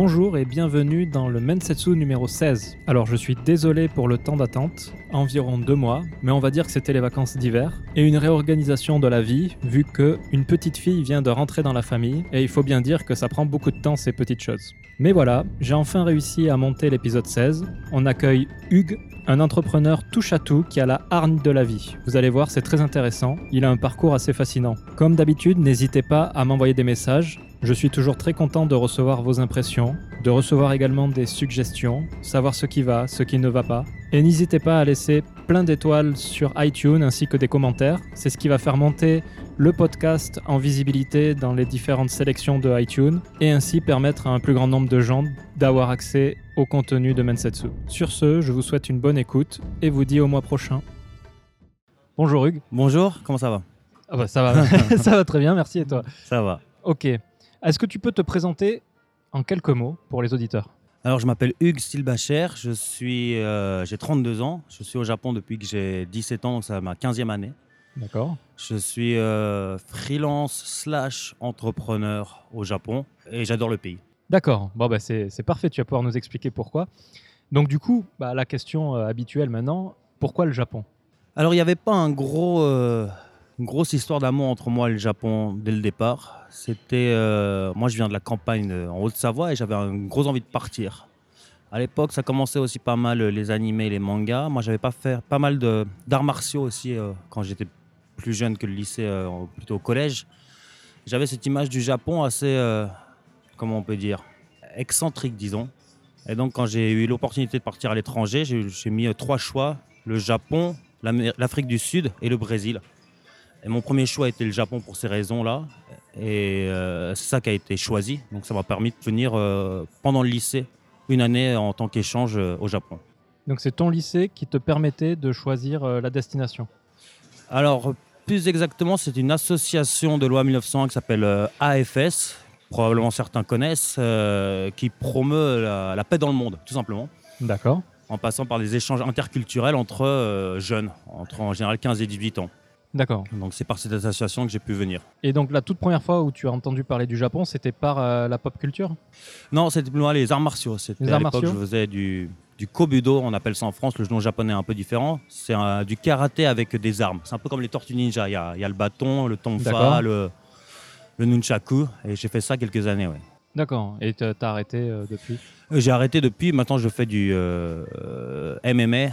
Bonjour et bienvenue dans le Mensetsu numéro 16. Alors je suis désolé pour le temps d'attente, environ deux mois, mais on va dire que c'était les vacances d'hiver, et une réorganisation de la vie, vu que une petite fille vient de rentrer dans la famille, et il faut bien dire que ça prend beaucoup de temps ces petites choses. Mais voilà, j'ai enfin réussi à monter l'épisode 16. On accueille Hugues, un entrepreneur touche à tout qui a la hargne de la vie. Vous allez voir, c'est très intéressant. Il a un parcours assez fascinant. Comme d'habitude, n'hésitez pas à m'envoyer des messages. Je suis toujours très content de recevoir vos impressions, de recevoir également des suggestions, savoir ce qui va, ce qui ne va pas. Et n'hésitez pas à laisser plein d'étoiles sur iTunes ainsi que des commentaires. C'est ce qui va faire monter le podcast en visibilité dans les différentes sélections de iTunes et ainsi permettre à un plus grand nombre de gens d'avoir accès au contenu de Mensetsu. Sur ce, je vous souhaite une bonne écoute et vous dis au mois prochain. Bonjour Hugues. Bonjour, comment ça va? Ah bah ça va, ça va très bien, merci et toi? Ça va. Ok. Est-ce que tu peux te présenter en quelques mots pour les auditeurs? Alors, je m'appelle Hugues Stilbacher, je suis, euh, j'ai 32 ans, je suis au Japon depuis que j'ai 17 ans, donc c'est ma 15e année. D'accord. Je suis euh, freelance slash entrepreneur au Japon et j'adore le pays. D'accord. Bon, bah, c'est parfait. Tu vas pouvoir nous expliquer pourquoi. Donc, du coup, bah, la question euh, habituelle maintenant pourquoi le Japon? Alors, il n'y avait pas un gros, euh, une grosse histoire d'amour entre moi et le Japon dès le départ. C'était, euh, moi, je viens de la campagne euh, en Haute-Savoie et j'avais une grosse envie de partir. À l'époque, ça commençait aussi pas mal euh, les animés, les mangas. Moi, j'avais pas fait pas mal d'arts martiaux aussi quand j'étais plus jeune que le lycée, plutôt au collège. J'avais cette image du Japon assez, comment on peut dire, excentrique, disons. Et donc, quand j'ai eu l'opportunité de partir à l'étranger, j'ai mis trois choix le Japon, l'Afrique du Sud et le Brésil. Et mon premier choix était le Japon pour ces raisons-là. Et euh, c'est ça qui a été choisi. Donc, ça m'a permis de venir euh, pendant le lycée une année en tant qu'échange euh, au Japon. Donc, c'est ton lycée qui te permettait de choisir la destination? Alors, plus exactement, c'est une association de loi 1901 qui s'appelle AFS, probablement certains connaissent, qui promeut la, la paix dans le monde, tout simplement, D'accord. en passant par des échanges interculturels entre jeunes, entre en général 15 et 18 ans. D'accord. Donc, c'est par cette association que j'ai pu venir. Et donc, la toute première fois où tu as entendu parler du Japon, c'était par euh, la pop culture? Non, c'était plus loin les arts martiaux. C'était Les à l'époque, je faisais du, du kobudo, on appelle ça en France, le nom japonais est un peu différent. C'est un- du karaté avec des armes. C'est un peu comme les tortues ninja. Il y a, il y a le bâton, le tonfa, le, le nunchaku. Et j'ai fait ça quelques années, ouais. D'accord. Et t'as arrêté euh, depuis? Euh, J'ai arrêté depuis. Maintenant, je fais du euh, euh, MMA,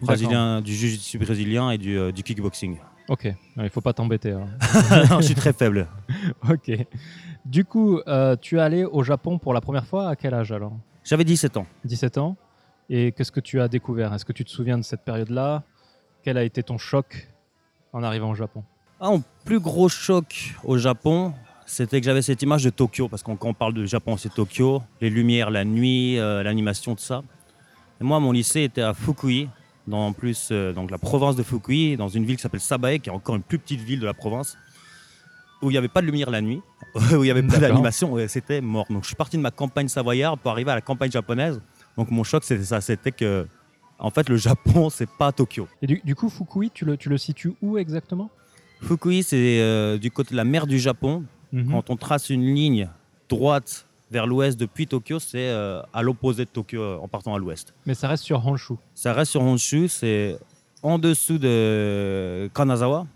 brésilien, du jiu-jitsu brésilien et du, euh, du kickboxing. Ok. Ouais, Il faut pas t'embêter. Non, je suis très faible. ok. Du coup, euh, tu es allé au Japon pour la première fois à quel âge alors? J'avais 17 ans. 17 ans. Et qu'est-ce que tu as découvert? Est-ce que tu te souviens de cette période-là? Quel a été ton choc en arrivant au Japon? Ah, mon plus gros choc au Japon, c'était que j'avais cette image de Tokyo, parce qu'on quand on parle de Japon, c'est Tokyo, les lumières, la nuit, euh, l'animation, tout ça. Et moi, mon lycée était à Fukui, dans plus euh, donc la province de Fukui, dans une ville qui s'appelle Sabae, qui est encore une plus petite ville de la province, où il n'y avait pas de lumière la nuit, où il n'y avait pas d'animation, c'était mort. Donc je suis parti de ma campagne savoyarde pour arriver à la campagne japonaise. Donc mon choc, c'était ça, c'était que, en fait, le Japon, c'est pas Tokyo. Et du, du coup, Fukui, tu le, tu le situes où exactement? Fukui, c'est euh, du côté de la mer du Japon, Mhm. Quand on trace une ligne droite vers l'ouest depuis Tokyo, c'est euh, à l'opposé de Tokyo euh, en partant à l'ouest. Mais ça reste sur Honshu. Ça reste sur Honshu, c'est en dessous de Kanazawa,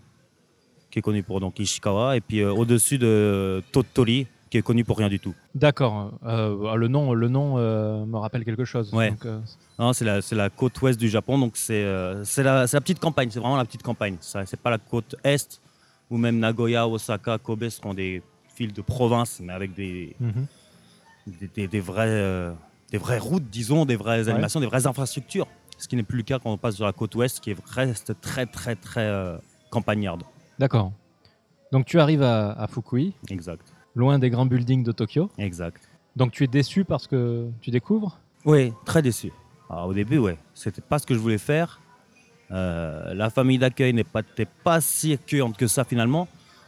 qui est connu pour donc Ishikawa, et puis euh, au-dessus de Tottori, qui est connu pour rien du tout. D'accord. Euh, le nom, le nom euh, me rappelle quelque chose. Ouais. Euh, c'est la, c'est la côte ouest du Japon, donc c'est c'est la, c'est la petite campagne, c'est vraiment la petite campagne. Ça, c'est pas la côte est, ou même Nagoya, Osaka, Kobe seront des villes de province, mais avec des, mhm. Des, des- des vraies, euh, des vraies routes, disons, des vraies Ouais. animations, des vraies infrastructures. Ce qui n'est plus le cas quand on passe sur la côte ouest, qui est- reste très, très, très euh, campagnarde. D'accord. Donc tu arrives à, à Fukui, Exact, loin des grands buildings de Tokyo. exact. Donc tu es déçu parce que tu découvres? Oui, très déçu. Alors, au début, ouais, c'était pas ce que je voulais faire. Euh, la famille d'accueil n'était pas si accueillante que ça finalement.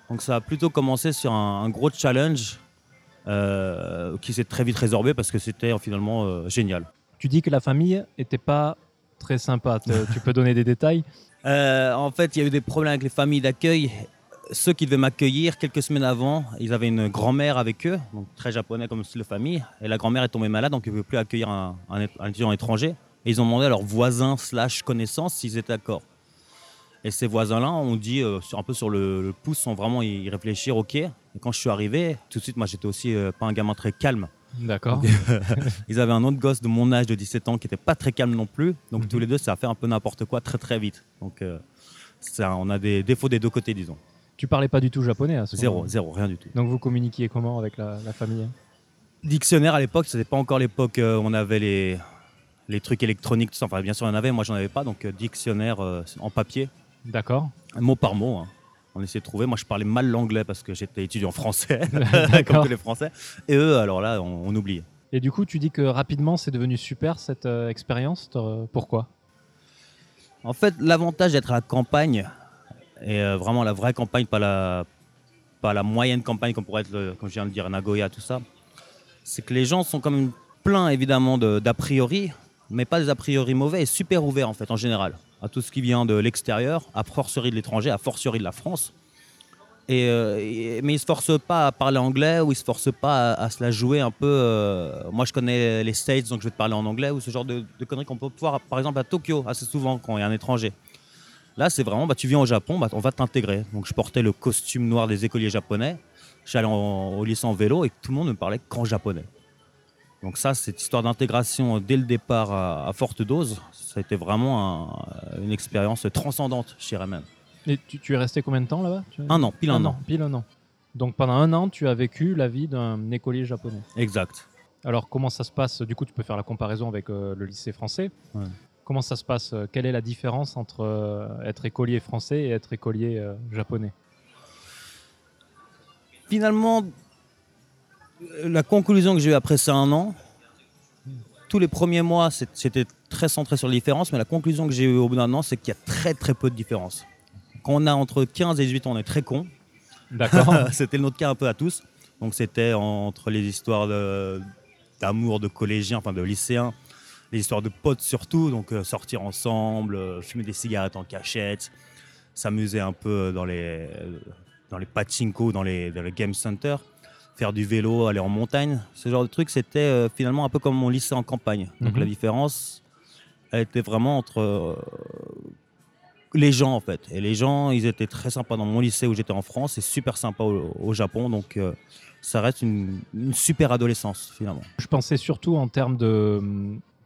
Donc ça a plutôt commencé sur un, un gros challenge qui s'est très vite résorbé parce que c'était euh, finalement euh, génial. Tu dis que la famille était pas très sympa. Tu peux donner des détails? Euh, en fait, il y a eu des problèmes avec les familles d'accueil ceux qui devaient m'accueillir quelques semaines avant, ils avaient une grand-mère avec eux, donc très japonais comme style de famille. Et la grand-mère est tombée malade, donc ils ne pouvaient plus accueillir un, un, un étudiant étranger. Et ils ont demandé à leurs voisins slash connaissances s'ils étaient d'accord. Et ces voisins-là ont dit, euh, un peu sur le, le pouce, sans vraiment y réfléchir, ok. Quand je suis arrivé, tout de suite, moi j'étais aussi euh, pas un gamin très calme. D'accord. Ils avaient un autre gosse de mon âge de 17 ans qui était pas très calme non plus. Donc Mhm. tous les deux, ça a fait un peu n'importe quoi très très vite. Donc euh, ça, on a des défauts des deux côtés, disons. Tu parlais pas du tout japonais à ce Zéro, moment-là. zéro, rien du tout. Donc vous communiquiez comment avec la, la famille? Dictionnaire à l'époque, c'était pas encore l'époque euh, où on avait les, les trucs électroniques, tout ça. Enfin, bien sûr, il y en avait, moi j'en avais pas. Donc dictionnaire en papier, D'accord. mot par mot. hein. On essayait de trouver. Moi, je parlais mal l'anglais parce que j'étais étudiant français, comme tous les Français. Et eux, alors là, on, on oubliait. Et du coup, tu dis que rapidement, c'est devenu super cette euh, expérience. T'as- Pourquoi? En fait, l'avantage d'être à la campagne, et euh, vraiment la vraie campagne, pas la, pas la moyenne campagne comme pourrait être, le- comme je viens de dire, Nagoya, tout ça, c'est que les gens sont quand même pleins évidemment de- d'a priori, mais pas des a priori mauvais et super ouverts en fait en général à tout ce qui vient de l'extérieur, à fortiori de l'étranger, à fortiori de la France. Et, euh, mais ils se forcent pas à parler anglais ou ils se forcent pas à, se la jouer un peu. euh, moi, je connais les States, donc je vais te parler en anglais ou ce genre de, conneries qu'on peut voir, par exemple, à Tokyo assez souvent quand il y a un étranger. Là, c'est vraiment, bah, tu viens au Japon, bah, on va t'intégrer. Donc, je portais le costume noir des écoliers japonais. En- au lycée en vélo et tout le monde ne parlait qu'en japonais. Donc ça, cette histoire d'intégration euh, dès le départ à, à forte dose, ça a été vraiment un- une expérience transcendante, je dirais même. Et tu, tu es resté combien de temps là-bas? Un an, pile un, an. Pile un an. Donc pendant un an, tu as vécu la vie d'un écolier japonais. Exact. Alors comment ça se passe? Du coup, tu peux faire la comparaison avec euh, le lycée français. Ouais. Comment ça se passe? Euh, Quelle est la différence entre euh, être écolier français et être écolier euh, japonais? Finalement, euh, la conclusion que j'ai eue après ces un an, tous les premiers mois, c'était très centré sur les différences, mais la conclusion que j'ai eue au bout d'un an, c'est qu'il y a très très peu de différences. Quand on a entre 15 et 18 ans, on est très con. D'accord. c'était notre cas un peu à tous. Donc c'était entre les histoires d'amour de, collégiens, enfin de lycéens, les histoires de potes surtout, donc euh, sortir ensemble, euh, fumer des cigarettes en cachette, s'amuser un peu dans les, euh, dans les pachinko, dans les, dans les game centers, faire du vélo, aller en montagne. Ce genre de truc, c'était euh, finalement un peu comme mon lycée en campagne. Donc Mhm. la différence, elle était vraiment entre euh, les gens en fait. Et les gens, ils étaient très sympas dans mon lycée où j'étais en France et super sympas au, au Japon. Donc euh, ça reste une, une super adolescence finalement. Je pensais surtout en termes de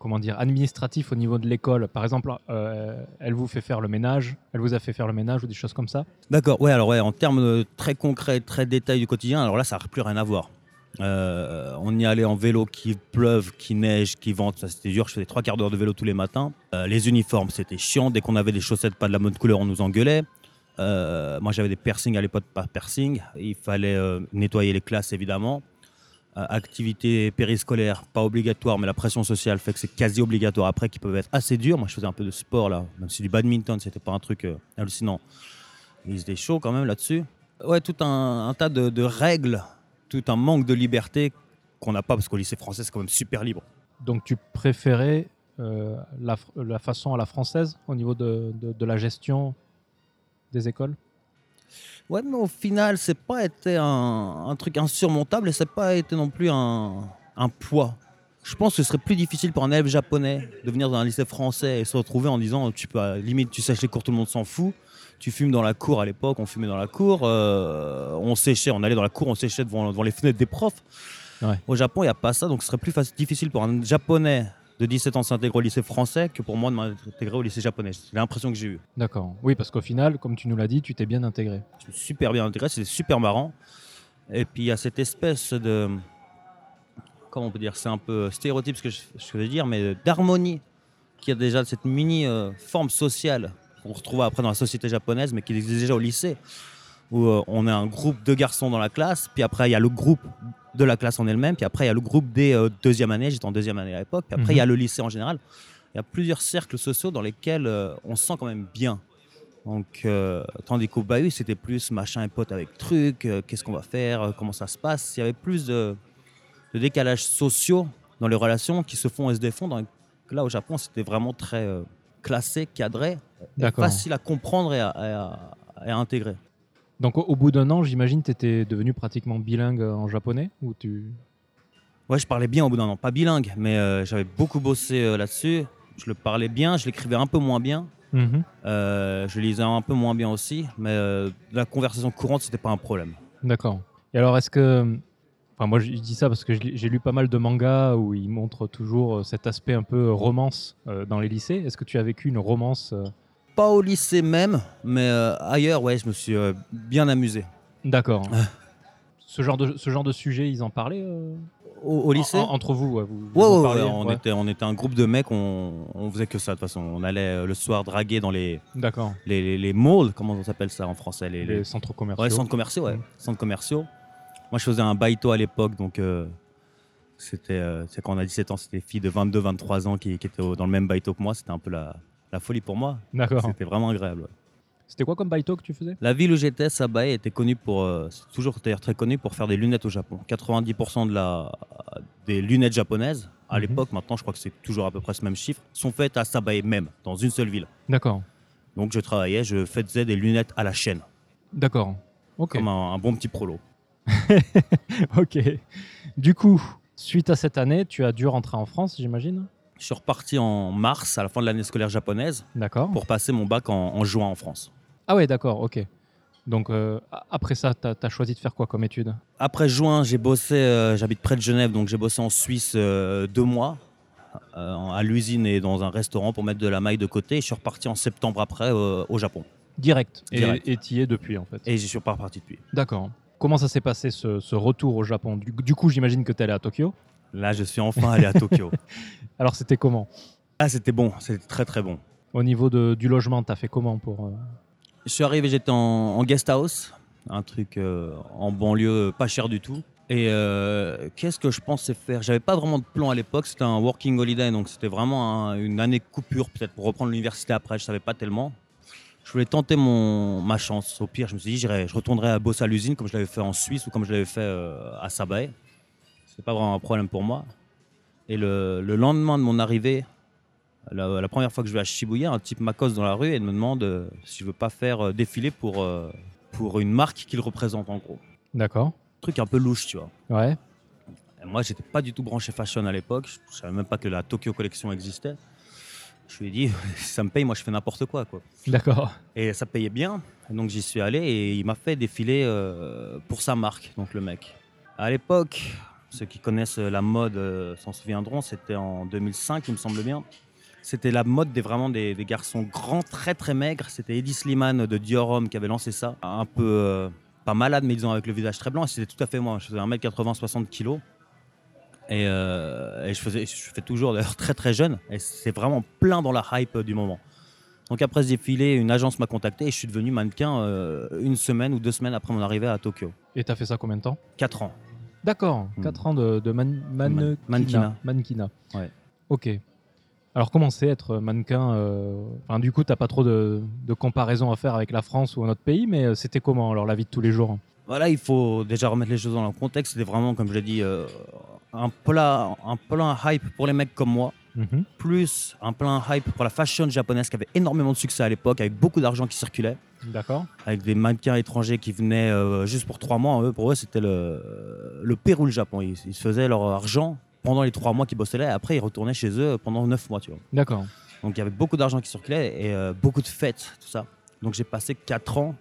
comment dire administratif au niveau de l'école. Par exemple, euh, elle vous fait faire le ménage, elle vous a fait faire le ménage ou des choses comme ça. D'accord, ouais, alors ouais, en termes très concrets, très détails du quotidien, alors là, ça n'a plus rien à voir. Euh, on y allait en vélo, qu'il pleuve, qu'il neige, qu'il vente, ça c'était dur. Je faisais trois quarts d'heure de vélo tous les matins. Euh, les uniformes, c'était chiant. Dès qu'on avait des chaussettes pas de la bonne couleur, on nous engueulait. Moi, j'avais des piercings à l'époque, pas piercing. Il fallait nettoyer les classes, évidemment. Euh, activités périscolaires, pas obligatoire, mais la pression sociale fait que c'est quasi obligatoire après, qui peuvent être assez durs. Moi, je faisais un peu de sport là, même si du badminton, c'était pas un truc euh, hallucinant. Ils étaient chauds quand même là-dessus. Ouais, tout un, tas de, règles, tout un manque de liberté qu'on n'a pas parce qu'au lycée français, c'est quand même super libre. Donc tu préférais euh, la, façon à la française au niveau de- de la gestion des écoles? Ouais, mais au final, c'est pas été un, un truc insurmontable et c'est pas été non plus un, un poids. Je pense que ce serait plus difficile pour un élève japonais de venir dans un lycée français et se retrouver en disant tu peux limite tu sèches les cours, tout le monde s'en fout. Tu fumes dans la cour à l'époque, on fumait dans la cour, euh, on séchait, on allait dans la cour, on séchait devant, devant les fenêtres des profs. Ouais. Au Japon, il n'y a pas ça, donc ce serait plus difficile pour un japonais de 17 ans de s'intégrer au lycée français que pour moi de m'intégrer au lycée japonais. C'est l'impression que j'ai eue. D'accord. Oui, parce qu'au final, comme tu nous l'as dit, tu t'es bien intégré. Je suis super bien intégré, c'était super marrant. Et puis il y a cette espèce de. Comment on peut dire C'est un peu stéréotype ce que je, je veux dire, mais d'harmonie qui a déjà cette mini euh, forme sociale qu'on retrouve après dans la société japonaise, mais qui existe déjà au lycée, où euh, on a un groupe de garçons dans la classe, puis après il y a le groupe de la classe en elle-même, puis après il y a le groupe des euh, deuxième année, j'étais en deuxième année à l'époque, puis après il y a le lycée en général. Il y a plusieurs cercles sociaux dans lesquels euh, on se sent quand même bien. Donc, euh, tandis qu'au bahut, c'était plus machin et pote avec truc, qu'est-ce qu'on va faire, comment ça se passe. Il y avait plus de, de décalages sociaux dans les relations qui se font et se défont. Dans- Là, au Japon, c'était vraiment très classé, cadré, facile à comprendre et à, et à- et à intégrer. Donc au, au bout d'un an, j'imagine, tu étais devenu pratiquement bilingue en japonais ou tu... Ouais, je parlais bien au bout d'un an. Pas bilingue, mais euh, j'avais beaucoup bossé euh, là-dessus. Je le parlais bien, je l'écrivais un peu moins bien. Mhm. Euh, je lisais un peu moins bien aussi, mais la conversation courante, c'était pas un problème. D'accord. Et alors, est-ce que... Enfin, moi, je dis ça parce que j'ai lu pas mal de mangas où ils montrent toujours cet aspect un peu romance dans les lycées. Est-ce que tu as vécu une romance Pas au lycée même, mais euh, ailleurs, ouais, je me suis euh, bien amusé. D'accord. ce, genre de, ce genre de sujet, ils en parlaient euh, Au, au lycée en- en- Entre vous, ouais, vous, vous Ouais, en ouais, parliez, ouais, on. Était, on était un groupe de mecs, on, on faisait que ça de toute façon. On allait le soir draguer dans les, D'accord. les, les, les malls, comment on s'appelle ça en français les, Les, les- centres commerciaux. Ouais, centres commerciaux, ouais. Mm. Centres commerciaux. Moi, je faisais un baito à l'époque, donc euh, c'était euh, c'est quand on a 17 ans, c'était des filles de 22-23 ans qui, qui étaient au- dans le même baito que moi. C'était un peu la, la folie pour moi. D'accord. C'était vraiment agréable. ouais. C'était quoi comme baito que tu faisais? La ville où j'étais, Sabae, était connue pour, euh, c'est toujours d'ailleurs très connue pour faire des lunettes au Japon. 90% de la, des lunettes japonaises, à Mhm. l'époque, maintenant je crois que c'est toujours à peu près ce même chiffre, sont faites à Sabae même, dans une seule ville. D'accord. Donc je travaillais, je faisais des lunettes à la chaîne, D'accord. Ok. comme un, un bon petit prolo. ok. Du coup, suite à cette année, tu as dû rentrer en France, j'imagine? Je suis reparti en mars, à la fin de l'année scolaire japonaise, pour passer mon bac en, en juin en France. Ah ouais, d'accord, ok. Donc euh, après ça, tu as, choisi de faire quoi comme étude? Après juin, j'ai bossé, euh, j'habite près de Genève, donc j'ai bossé en Suisse euh, deux mois, à l'usine et dans un restaurant pour mettre de la maille de côté. Et je suis reparti en septembre après au Japon. Direct. Et- Direct. Et tu y es depuis, en fait. Et j'y suis pas reparti depuis. D'accord. Comment ça s'est passé ce, ce retour au Japon? Du, du coup, j'imagine que tu es allé à Tokyo? Là, je suis enfin allé à Tokyo. Alors c'était comment? Ah, c'était bon, c'était très très bon. Au niveau de- du logement, tu as fait comment pour... euh, Je suis arrivé, j'étais en, en guest house, un truc euh, en banlieue pas cher du tout. Et euh, qu'est-ce que je pensais faire? J'avais pas vraiment de plan à l'époque, c'était un working holiday, donc c'était vraiment un- une année coupure peut-être pour reprendre l'université après, je savais pas tellement. Je voulais tenter mon, ma chance. Au pire, je me suis dit, je retournerais à bosser à l'usine comme je l'avais fait en Suisse ou comme je l'avais fait euh, à Sabae. C'est pas vraiment un problème pour moi. Et le, le lendemain de mon arrivée, la, la première fois que je vais à Shibuya, un type m'accoste dans la rue et me demande euh, si je veux pas faire euh, défiler pour, euh, pour une marque qu'il représente en gros. D'accord. Truc un peu louche, tu vois. Ouais. Et moi, j'étais pas du tout branché fashion à l'époque. Je, savais même pas que la Tokyo Collection existait. Je lui ai dit, ça me paye, moi je fais n'importe quoi, quoi. D'accord. Et ça payait bien. Donc j'y suis allé et il m'a fait défiler pour sa marque, donc le mec. À l'époque, ceux qui connaissent la mode euh, s'en souviendront, c'était en 2005, il me semble bien. C'était la mode des vraiment des, des garçons grands, très très maigres. C'était Eddie Slimane de Dior Homme qui avait lancé ça. Un peu euh, pas malade, mais disons avec le visage très blanc. C'était tout à fait moi. Je faisais 1m80, 60 kg. Et, euh, et je, faisais, je fais toujours d'ailleurs très très jeune. Et c'est vraiment plein dans la hype euh, du moment. Donc après ce défilé, une agence m'a contacté et je suis devenu mannequin euh, une semaine ou deux semaines après mon arrivée à Tokyo. Et tu as fait ça combien de temps? 4 ans. D'accord. Hmm. 4 ans de, de man- mannequinat. mannequinat. Mannequinat. Ouais. Ok. Alors comment c'est être mannequin euh, enfin, Du coup, tu pas trop de, de comparaison à faire avec la France ou un autre pays, mais euh, c'était comment alors la vie de tous les jours? Voilà, il faut déjà remettre les choses dans leur contexte. C'était vraiment, comme je l'ai dit, euh, un, plat, un plein hype pour les mecs comme moi, Mhm. plus un plein hype pour la fashion japonaise qui avait énormément de succès à l'époque, avec beaucoup d'argent qui circulait, D'accord. avec des mannequins étrangers qui venaient euh, juste pour trois mois. Eux, pour eux, c'était le, le Pérou, le Japon. Ils, ils se faisaient leur argent pendant les trois mois qu'ils bossaient là, et après ils retournaient chez eux pendant neuf mois, tu vois. D'accord. Donc il y avait beaucoup d'argent qui circulait et euh, beaucoup de fêtes, tout ça. Donc j'ai passé 4 ans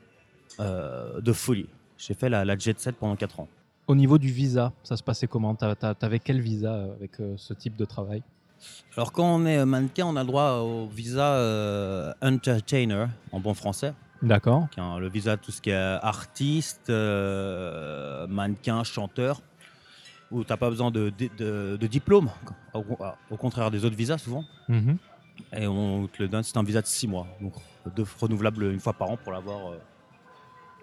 euh, de folie. J'ai fait la, la jet set pendant 4 ans. Au niveau du visa, ça se passait comment? T'a- t'a- T'avais quel visa avec ce type de travail? Alors quand on est mannequin, on a le droit au visa euh, entertainer en bon français. D'accord. un- le visa tout ce qui est artiste, euh, mannequin, chanteur, où tu n'as pas besoin de, de- de- de diplôme, au, au contraire des autres visas souvent. Mhm. Et on te le donne, c'est un visa de 6 mois, donc de, renouvelable une fois par an pour l'avoir euh,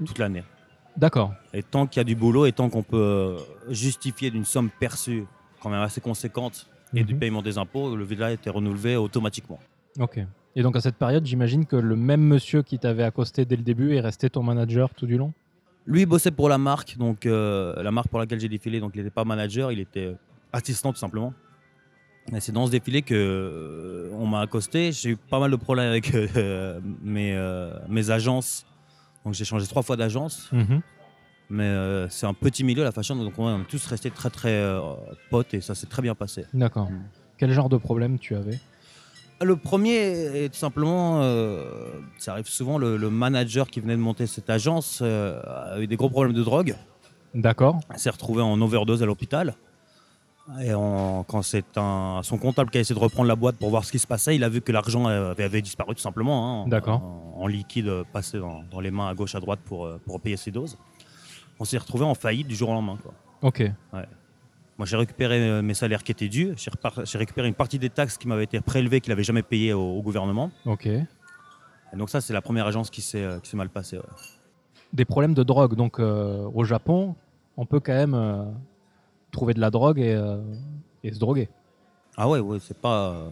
toute l'année. D'accord. Et tant qu'il y a du boulot et tant qu'on peut euh, justifier d'une somme perçue quand même assez conséquente et du Mhm. paiement des impôts, le visa était renouvelé automatiquement. Ok. Et donc à cette période, j'imagine que le même monsieur qui t'avait accosté dès le début est resté ton manager tout du long? Lui il bossait pour la marque, donc euh, la marque pour laquelle j'ai défilé, donc il n'était pas manager, il était euh, assistant tout simplement. Et c'est dans ce défilé que euh, on m'a accosté. J'ai eu pas mal de problèmes avec euh, mes, mes agences Donc j'ai changé trois fois d'agence. Mhm. Mais euh, c'est un petit milieu, la fashion, donc on est tous restés très très euh, potes et ça s'est très bien passé. D'accord. Mm. Quel genre de problème tu avais? Le premier est tout simplement, euh, ça arrive souvent, le, le manager qui venait de monter cette agence euh, a eu des gros problèmes de drogue. D'accord. S'est retrouvé en overdose à l'hôpital. Et en- quand c'est un, son comptable qui a essayé de reprendre la boîte pour voir ce qui se passait, il a vu que l'argent avait, avait disparu tout simplement. hein, en- D'accord. En, en liquide passé dans, dans les mains à gauche, à droite pour, euh, pour payer ses doses. On s'est retrouvé en faillite du jour au lendemain. quoi. Ok. Moi, j'ai récupéré euh, mes salaires qui étaient dus. J'ai récupéré une partie des taxes qui m'avaient été prélevées, qu'il n'avait jamais payées au, au gouvernement. Ok. Et donc ça, c'est la première agence qui s'est euh, qui s'est mal passée. ouais. Des problèmes de drogue. Donc euh, au Japon, on peut quand même euh, trouver de la drogue et, euh, et se droguer. Ah ouais, ouais, c'est pas,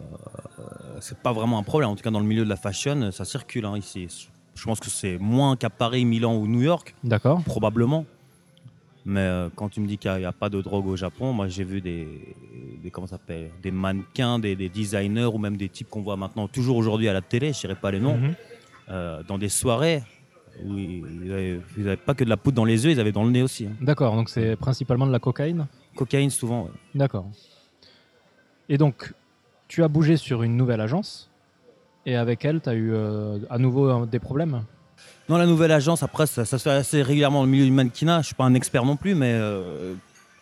c'est pas vraiment un problème. En tout cas, dans le milieu de la fashion, ça circule hein, ici. Je pense que c'est moins qu'à Paris, Milan ou New York, D'accord. probablement. Mais euh, quand tu me dis qu'il n'y a, pas de drogue au Japon, moi j'ai vu des, des comment s'appelle, des mannequins, des, des designers ou même des types qu'on voit maintenant toujours aujourd'hui à la télé, je ne dirais pas les noms, Mhm. euh, dans des soirées où ils n'avaient pas que de la poudre dans les yeux, ils avaient dans le nez aussi. hein. D'accord. Donc c'est principalement de la cocaïne? Cocaïne souvent. ouais. D'accord. Et donc, tu as bougé sur une nouvelle agence et avec elle, tu as eu euh, à nouveau des problèmes? Dans la nouvelle agence, après, ça, se fait assez régulièrement dans le milieu du mannequinat. Je ne suis pas un expert non plus, mais euh,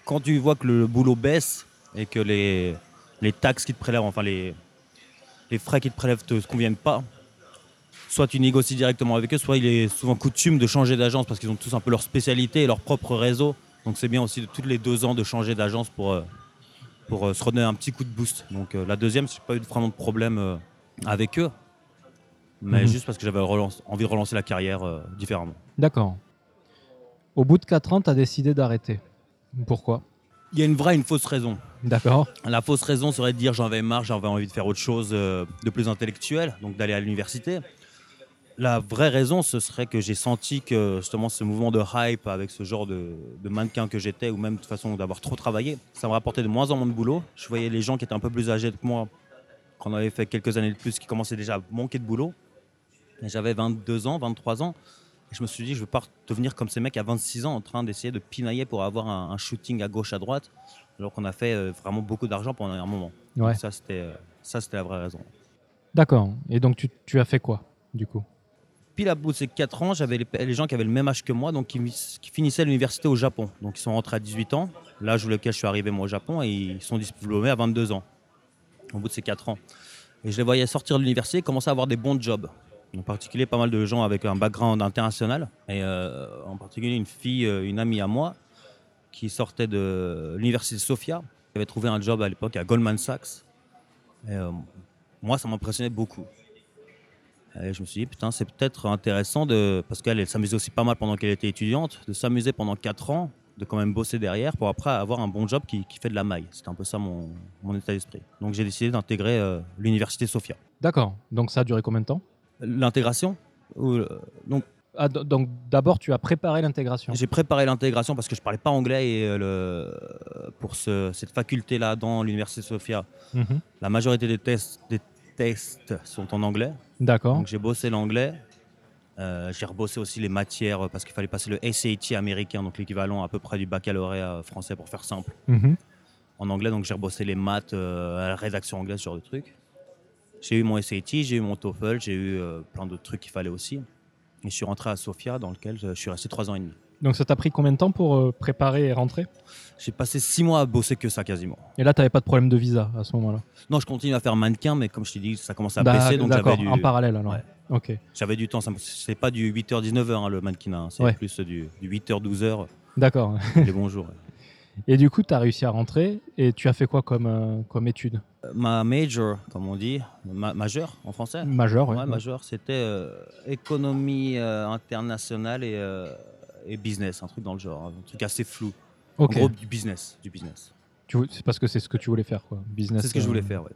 quand tu vois que le boulot baisse et que les, les taxes qui te prélèvent, enfin les, les frais qui te prélèvent ne te conviennent pas, soit tu négocies directement avec eux, soit il est souvent coutume de changer d'agence parce qu'ils ont tous un peu leur spécialité et leur propre réseau. Donc c'est bien aussi de tous les deux ans de changer d'agence pour, euh, pour euh, se redonner un petit coup de boost. Donc la deuxième, je n'ai pas eu vraiment de problème avec eux, mais Mhm. juste parce que j'avais envie de relancer la carrière euh, différemment. D'accord. Au bout de 4 ans, tu as décidé d'arrêter. Pourquoi? Il y a une vraie et une fausse raison. D'accord. La fausse raison serait de dire j'en avais marre, j'avais envie de faire autre chose euh, de plus intellectuel, donc d'aller à l'université. La vraie raison, ce serait que j'ai senti que justement ce mouvement de hype avec ce genre de, de mannequin que j'étais, ou même de toute façon d'avoir trop travaillé, ça me rapportait de moins en moins de boulot. Je voyais les gens qui étaient un peu plus âgés que moi, qu'on avait fait quelques années de plus, qui commençaient déjà à manquer de boulot. J'avais 22 ans, 23 ans. Et je me suis dit, je veux pas devenir comme ces mecs à 26 ans en train d'essayer de pinailler pour avoir un, un shooting à gauche, à droite, alors qu'on a fait euh, vraiment beaucoup d'argent pendant un moment. Ouais. Ça, c'était euh, ça, c'était la vraie raison. D'accord. Et donc, tu, tu as fait quoi, du coup? Puis, à bout de ces 4 ans, j'avais les, les gens qui avaient le même âge que moi, donc qui, qui finissaient l'université au Japon. Donc, ils sont rentrés à 18 ans, l'âge auquel je suis arrivé moi au Japon, et ils sont diplômés à 22 ans, au bout de ces 4 ans. Et je les voyais sortir de l'université et commencer à avoir des bons jobs. En particulier, pas mal de gens avec un background international. Et euh, en particulier, une fille, euh, une amie à moi, qui sortait de l'université Sofia, qui avait trouvé un job à l'époque à Goldman Sachs. Euh, moi, ça m'impressionnait beaucoup. Et je me suis dit, putain, c'est peut-être intéressant de. Parce qu'elle elle s'amusait aussi pas mal pendant qu'elle était étudiante, de s'amuser pendant 4 ans, de quand même bosser derrière pour après avoir un bon job qui, fait de la maille. C'était un peu ça mon, état d'esprit. Donc j'ai décidé d'intégrer l'université Sofia. D'accord. Donc, ça a duré combien de temps? L'intégration euh, Donc Ah, Donc, d'abord, tu as préparé l'intégration. j'ai préparé l'intégration parce que je parlais pas anglais et euh, le, pour ce- cette faculté-là dans l'université Sofia, Mhm. la majorité des tests, des tests sont en anglais. D'accord. Donc j'ai bossé l'anglais. Euh, j'ai rebossé aussi les matières parce qu'il fallait passer le SAT américain, donc l'équivalent à peu près du baccalauréat français pour faire simple Mhm. en anglais. Donc j'ai rebossé les maths, euh, la rédaction anglaise, ce genre de trucs. J'ai eu mon SAT, j'ai eu mon TOEFL, j'ai eu euh, plein d'autres trucs qu'il fallait aussi. Et je suis rentré à Sofia dans lequel je, suis resté trois ans et demi. Donc, ça t'a pris combien de temps pour euh, préparer et rentrer? J'ai passé six mois à bosser que ça quasiment. Et là, tu n'avais pas de problème de visa à ce moment-là? Non, je continue à faire mannequin, mais comme je t'ai dit, ça commence à D'ac- baisser, donc j'avais D'accord, du, en parallèle alors. Ouais. Ok, j'avais du temps. C'est pas du 8h-19h hein, le mannequinat, hein. c'est Ouais. plus du, du 8h-12h, d'accord. les bons jours. Et du coup, tu as réussi à rentrer et tu as fait quoi comme, euh, comme étude? Ma major, comme on dit, ma, majeur en français. Majeur, ouais. Ouais, majeur, c'était euh, économie euh, internationale et, euh, et business, un truc dans le genre, hein, un truc assez flou. En gros, du business, du business. C'est parce que c'est ce que tu voulais faire, quoi. Business. C'est ce que je voulais faire. ouais.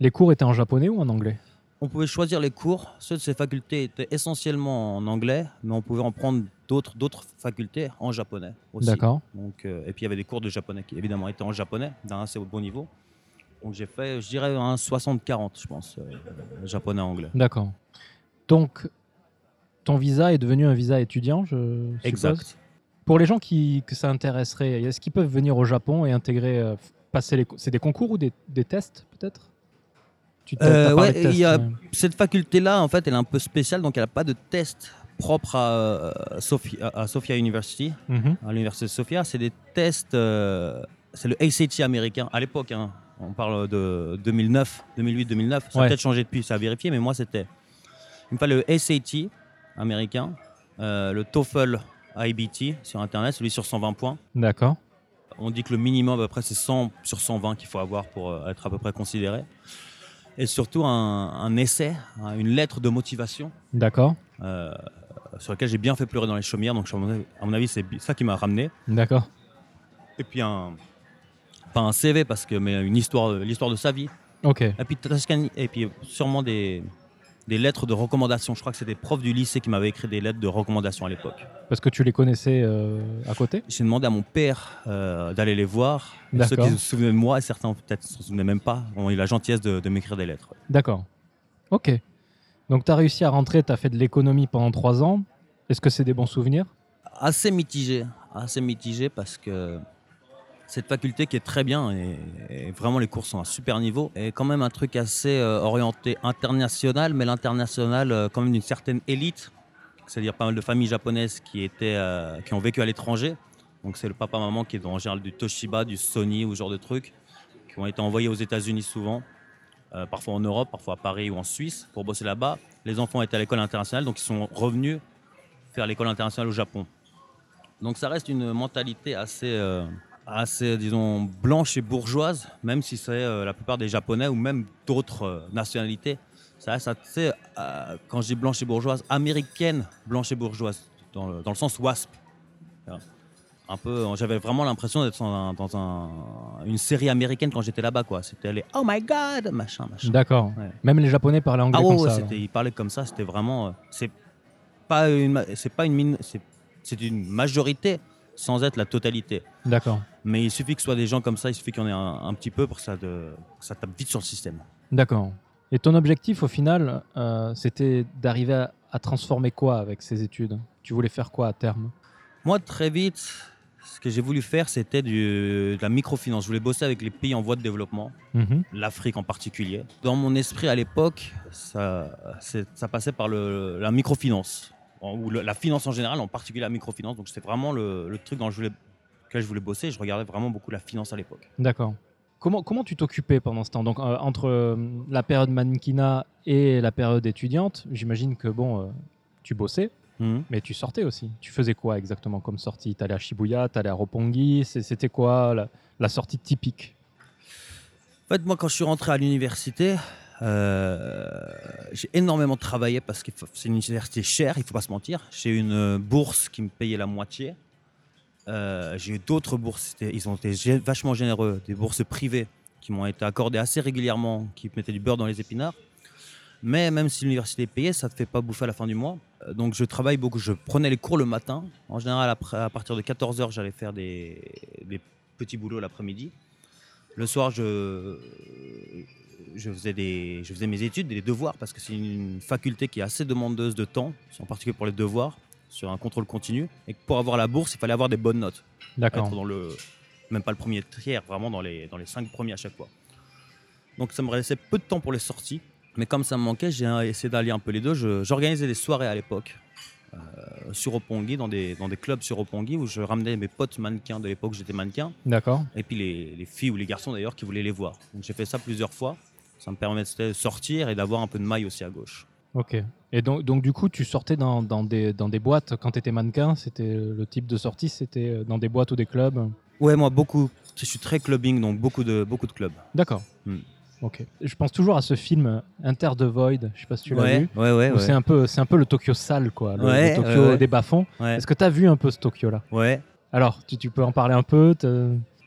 Les cours étaient en japonais ou en anglais? On pouvait choisir les cours. Ceux de ces facultés étaient essentiellement en anglais, mais on pouvait en prendre d'autres d'autres facultés en japonais aussi. D'accord. Donc, et puis il y avait des cours de japonais qui évidemment étaient en japonais, d'un assez bon niveau. Donc j'ai fait, je dirais, un 60-40, je pense, euh, japonais-anglais. D'accord. Donc, ton visa est devenu un visa étudiant, je suppose Exact. Pour les gens qui, que ça intéresserait, est-ce qu'ils peuvent venir au Japon et intégrer, euh, passer les... C'est des concours ou des, des tests, peut-être? Euh, ouais, il y a- tests, mais- Cette faculté-là, en fait, elle est un peu spéciale, donc elle n'a pas de test propre à, euh, Sophia, à Sophia University, Mhm. à l'université de Sophia. C'est des tests, euh, c'est le ACT américain, à l'époque, hein. On parle de 2009, 2008-2009, ça Ouais. a peut-être changé depuis, ça a vérifié, mais moi c'était... Il me fallait le ACT américain, euh, le TOEFL IBT sur Internet, celui sur 120 points. D'accord. On dit que le minimum, à peu près, c'est 100 sur 120 qu'il faut avoir pour euh, être à peu près considéré. Et surtout un, un essai, hein, une lettre de motivation D'accord. euh, sur laquelle j'ai bien fait pleurer dans les chaumières. Donc, à mon avis, c'est ça qui m'a ramené. D'accord. Et puis, un, pas un CV, parce que, mais une histoire, l'histoire de sa vie. Ok. Et puis, et puis sûrement des, des lettres de recommandation. Je crois que c'était des profs du lycée qui m'avaient écrit des lettres de recommandation à l'époque. Parce que tu les connaissais euh, à côté? J'ai demandé à mon père euh, d'aller les voir. Ceux qui se souvenaient de moi, et certains peut-être ne se souvenaient même pas, ont eu la gentillesse de, de m'écrire des lettres. D'accord. Ok. Donc tu as réussi à rentrer, tu as fait de l'économie pendant trois ans. Est-ce que c'est des bons souvenirs? Assez mitigé, assez mitigé parce que cette faculté qui est très bien et, et vraiment les cours sont à super niveau est quand même un truc assez euh, orienté international, mais l'international euh, quand même d'une certaine élite, c'est-à-dire pas mal de familles japonaises qui étaient, euh, qui ont vécu à l'étranger. Donc c'est le papa maman qui est en général du Toshiba, du Sony ou ce genre de trucs, qui ont été envoyés aux États-Unis souvent, parfois en Europe, parfois à Paris ou en Suisse pour bosser là-bas. Les enfants étaient à l'école internationale, donc ils sont revenus faire l'école internationale au Japon. Donc ça reste une mentalité assez, assez disons, blanche et bourgeoise, même si c'est euh, la plupart des Japonais ou même d'autres euh, nationalités. Ça reste assez, euh, quand je dis blanche et bourgeoise, américaine blanche et bourgeoise, dans le, dans le sens WASP. Un peu, j'avais vraiment l'impression d'être dans, un- dans un- une série américaine quand j'étais là-bas, quoi. C'était les Oh my God, machin, machin. D'accord. Ouais. Même les Japonais parlaient anglais Ah comme ouais, ça. c'était- il parlait comme ça, c'était vraiment. c'est pas une, c'est pas une mine, c'est, c'est une majorité sans être la totalité. D'accord. Mais il suffit que ce soit des gens comme ça, il suffit qu'il y en ait un, un petit peu pour que ça, de, ça tape vite sur le système. D'accord. Et ton objectif au final, euh, c'était d'arriver à, à transformer quoi avec ces études? Tu voulais faire quoi à terme? Moi, très vite, ce que j'ai voulu faire, c'était de la microfinance. Je voulais bosser avec les pays en voie de développement, Mhm. l'Afrique en particulier. Dans mon esprit à l'époque, ça, passait par le- la microfinance, en- ou le- la finance en général, en particulier la microfinance. Donc c'était vraiment le, le truc dans je que je voulais bosser. Je regardais vraiment beaucoup la finance à l'époque. D'accord. Comment, comment tu t'occupais pendant ce temps? Donc, euh, entre euh, la période mannequinat et la période étudiante, j'imagine que bon, euh, tu bossais, Mhm. mais tu sortais aussi. Tu faisais quoi exactement comme sortie? T'allais à Shibuya, t'allais à Roppongi? C'est- C'était quoi la, la sortie typique? En fait, moi, quand je suis rentré à l'université, euh, j'ai énormément travaillé parce que c'est une université chère, il faut pas se mentir. J'ai une bourse qui me payait la moitié. Euh, j'ai eu d'autres bourses, ils ont été vachement généreux, des bourses privées qui m'ont été accordées assez régulièrement, qui mettaient du beurre dans les épinards. Mais même si l'université est payée, ça ne te fait pas bouffer à la fin du mois. Euh, Donc je travaille beaucoup, je prenais les cours le matin. En général, à partir de 14h, j'allais faire des petits boulots l'après-midi. Le soir, je, je, faisais des, je faisais mes études, des devoirs, parce que c'est une faculté qui est assez demandeuse de temps, en particulier pour les devoirs, sur un contrôle continu. Et pour avoir la bourse, il fallait avoir des bonnes notes. D'accord. Être dans le, même pas le premier tiers, vraiment dans les, dans les cinq premiers à chaque fois. Donc ça me laissait peu de temps pour les sorties. Mais comme ça me manquait, j'ai essayé d'allier un peu les deux. J'organisais des soirées à l'époque sur Opongi, dans des, dans des clubs sur Opongi, où je ramenais mes potes mannequins de l'époque où j'étais mannequin. D'accord. Et puis les, les filles ou les garçons d'ailleurs qui voulaient les voir. Donc j'ai fait ça plusieurs fois. Ça me permettait de sortir et d'avoir un peu de maille aussi à gauche. Ok. Et donc, donc du coup, tu sortais dans, dans des, dans des boîtes quand tu étais mannequin? C'était le type de sortie C'était euh, dans des boîtes ou des clubs? Ouais, moi beaucoup. Je suis très clubbing, donc beaucoup de, beaucoup de clubs. D'accord. Hmm. Ok. Je pense toujours à ce film Enter the Void. Je sais pas si tu l'as ouais, vu. ouais, ouais, ouais. C'est un peu, c'est un peu le Tokyo sale, quoi. Le, Tokyo ouais, ouais. des bas-fonds. ouais. Est-ce que tu as vu un peu ce Tokyo-là? Ouais. Alors, tu, tu peux en parler un peu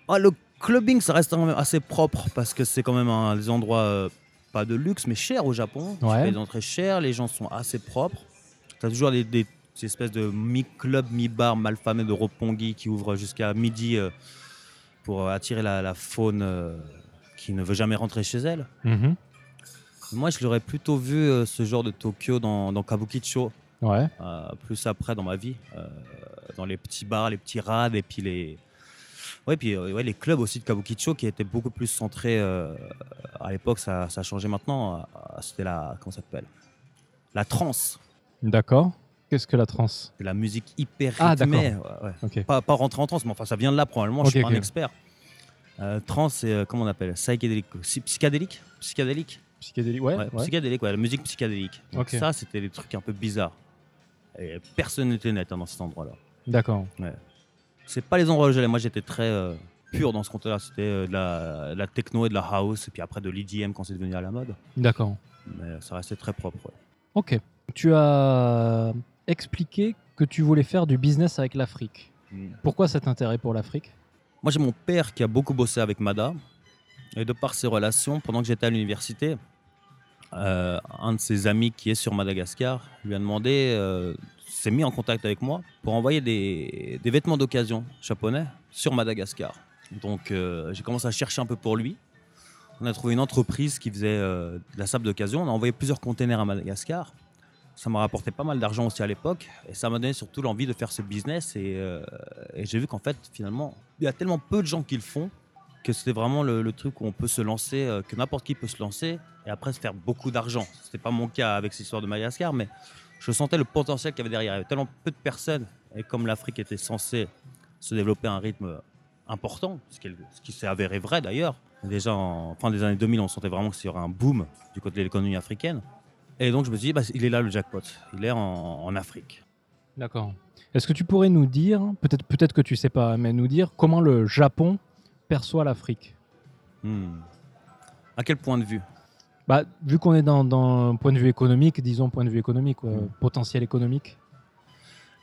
Ah, le clubbing, ça reste quand même assez propre parce que c'est quand même un des endroits euh, pas de luxe, mais cher au Japon. Tu Ouais. payes des entrées chères, les gens sont assez propres. Tu as toujours des, des- des espèces de mi-club, mi-bar mal famés de Roppongi qui ouvrent jusqu'à midi euh, pour euh, attirer la, la faune euh, qui ne veut jamais rentrer chez elle. Mhm. Moi, je l'aurais plutôt vu euh, ce genre de Tokyo dans, dans Kabukicho, Ouais. euh, plus après dans ma vie, euh, dans les petits bars, les petits rades et puis les, ouais, puis, ouais, les clubs aussi de Kabukicho qui étaient beaucoup plus centrés. à l'époque, ça, ça a changé maintenant. C'était la, comment ça s'appelle? La trance. D'accord. Qu'est-ce que la trance? La musique hyper Ah, rythmée. ouais, ouais. Pas, pas rentrer en trance, mais enfin ça vient de là probablement. je suis pas un expert. Euh, trance, c'est euh, comment on appelle? Psychédélique. Psy- Psychédélique? Psychédélique? Psychédélique. Ouais. Ouais, ouais. Psychédélique, ouais, la musique psychédélique. Donc ça, c'était des trucs un peu bizarres. Et personne n'était net hein, dans cet endroit-là. D'accord. C'est pas les endroits où j'allais. Moi, j'étais très euh, pur dans ce contexte-là. C'était euh, de, la, de la techno et de la house, et puis après de l'EDM quand c'est devenu à la mode. D'accord. Mais ça restait très propre. ouais. Ok. Tu as expliqué que tu voulais faire du business avec l'Afrique. Pourquoi cet intérêt pour l'Afrique? Moi, j'ai mon père qui a beaucoup bossé avec Mada. Et de par ses relations, pendant que j'étais à l'université, euh, un de ses amis qui est sur Madagascar lui a demandé, euh, s'est mis en contact avec moi pour envoyer des, vêtements d'occasion japonais sur Madagascar. Donc, euh, j'ai commencé à chercher un peu pour lui. On a trouvé une entreprise qui faisait de la sable d'occasion. On a envoyé plusieurs containers à Madagascar. Ça m'a rapporté pas mal d'argent aussi à l'époque. Et ça m'a donné surtout l'envie de faire ce business. Et, euh, j'ai vu qu'en fait, finalement, il y a tellement peu de gens qui le font que c'était vraiment le, truc où on peut se lancer, euh, que n'importe qui peut se lancer et après se faire beaucoup d'argent. C'était pas mon cas avec cette histoire de Madagascar, mais je sentais le potentiel qu'il y avait derrière. Il y avait tellement peu de personnes et comme l'Afrique était censée se développer à un rythme important, ce qui, qui s'est avéré vrai d'ailleurs. Déjà en fin des années 2000, on sentait vraiment qu'il y aurait un boom du côté de l'économie africaine. Et donc je me suis dit, bah, il est là le jackpot, il est en, en Afrique. D'accord. Est-ce que tu pourrais nous dire, peut-être peut-être que tu sais pas, mais nous dire comment le Japon perçoit l'Afrique? Hmm. À quel point de vue? Bah, Vu qu'on est dans, dans un point de vue économique, disons point de vue économique, quoi, Mm. potentiel économique.